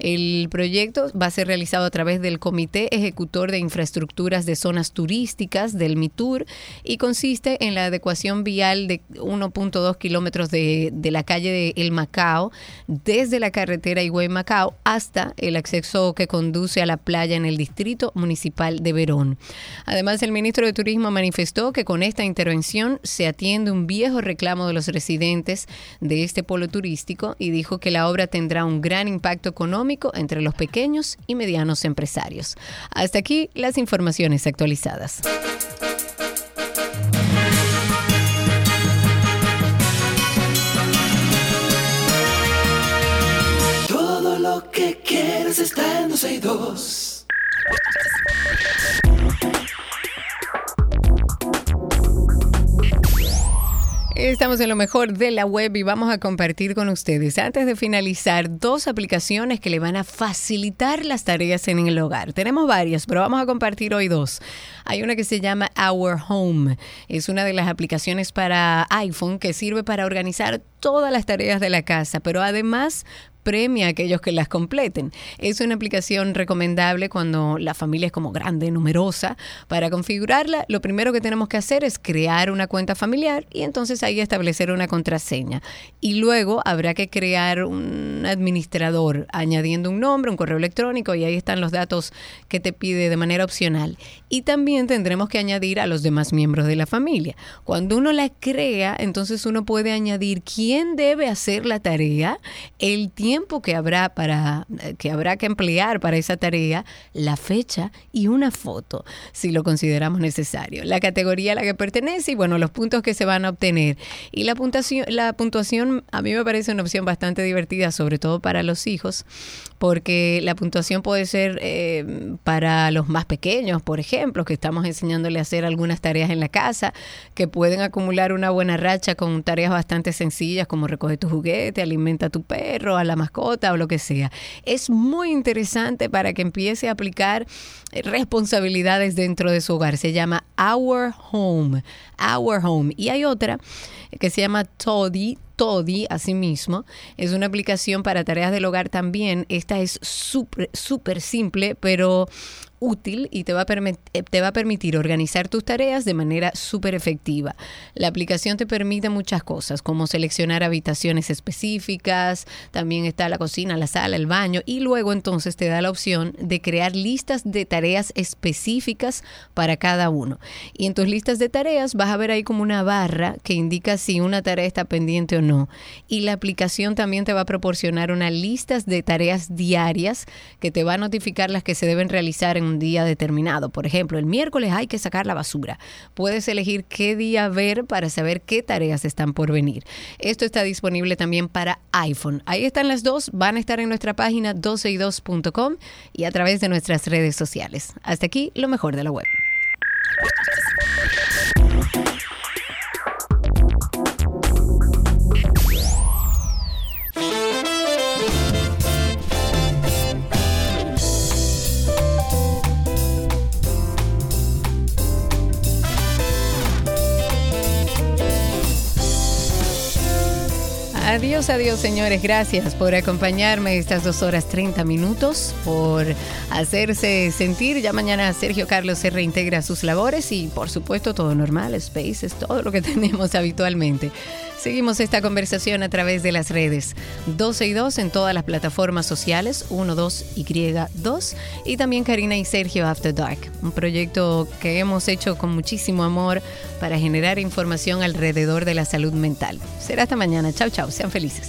El proyecto va a ser realizado a través del Comité Ejecutor de Infraestructuras de Zonas Turísticas del MITUR y consiste en la adecuación vial de 1.2 kilómetros de, la calle de El Macao, desde la carretera Higüey Macao hasta el acceso que conduce a la playa en el distrito municipal de Verón. Además, el ministro de Turismo manifestó que con esta intervención se atiende un viejo reclamo de los residentes de este polo turístico y dijo que la obra tendrá un gran impacto económico entre los pequeños y medianos empresarios. Hasta aquí las informaciones actualizadas. Todo lo que quieres está en Estamos en lo mejor de la web y vamos a compartir con ustedes, antes de finalizar, dos aplicaciones que le van a facilitar las tareas en el hogar. Tenemos varias, pero vamos a compartir hoy dos. Hay una que se llama Our Home. Es una de las aplicaciones para iPhone que sirve para organizar todas las tareas de la casa, pero además premia a aquellos que las completen. Es una aplicación recomendable cuando la familia es como grande, numerosa. Para configurarla, lo primero que tenemos que hacer es crear una cuenta familiar y entonces ahí establecer una contraseña. Y luego habrá que crear un administrador añadiendo un nombre, un correo electrónico y ahí están los datos que te pide de manera opcional. Y también tendremos que añadir a los demás miembros de la familia. Cuando uno la crea, entonces uno puede añadir quién debe hacer la tarea, el tiempo tiempo que habrá para que habrá que emplear para esa tarea, la fecha y una foto, si lo consideramos necesario, la categoría a la que pertenece y bueno, los puntos que se van a obtener. Y la puntuación, la puntuación a mí me parece una opción bastante divertida, sobre todo para los hijos, porque la puntuación puede ser eh, para los más pequeños, por ejemplo, que estamos enseñándole a hacer algunas tareas en la casa, que pueden acumular una buena racha con tareas bastante sencillas como recoger tu juguete, alimenta a tu perro, a la mascota o lo que sea. Es muy interesante para que empiece a aplicar eh, responsabilidades dentro de su hogar. Se llama Our Home. Our Home. Y hay otra que se llama Toddy. Toddy, asimismo, es una aplicación para tareas del hogar también. Esta es súper, súper simple, pero útil y te va, a eh, te va a permitir organizar tus tareas de manera súper efectiva. La aplicación te permite muchas cosas, como seleccionar habitaciones específicas, también está la cocina, la sala, el baño, y luego entonces te da la opción de crear listas de tareas específicas para cada uno. Y en tus listas de tareas vas a ver ahí como una barra que indica si una tarea está pendiente o no. Y la aplicación también te va a proporcionar unas listas de tareas diarias que te va a notificar las que se deben realizar en un día determinado. Por ejemplo, el miércoles hay que sacar la basura. Puedes elegir qué día ver para saber qué tareas están por venir. Esto está disponible también para iPhone. Ahí están las dos. Van a estar en nuestra página 12y2.com y a través de nuestras redes sociales. Hasta aquí lo mejor de la web. Adiós, adiós, señores. Gracias por acompañarme estas dos horas 30 minutos, por hacerse sentir. Ya mañana Sergio Carlos se reintegra a sus labores y, por supuesto, todo normal, Spaces, todo lo que tenemos habitualmente. Seguimos esta conversación a través de las redes 12 y 2 en todas las plataformas sociales, 12Y2 y también Karina y Sergio After Dark, un proyecto que hemos hecho con muchísimo amor para generar información alrededor de la salud mental. Será hasta mañana. Chao, chao. Sean felices.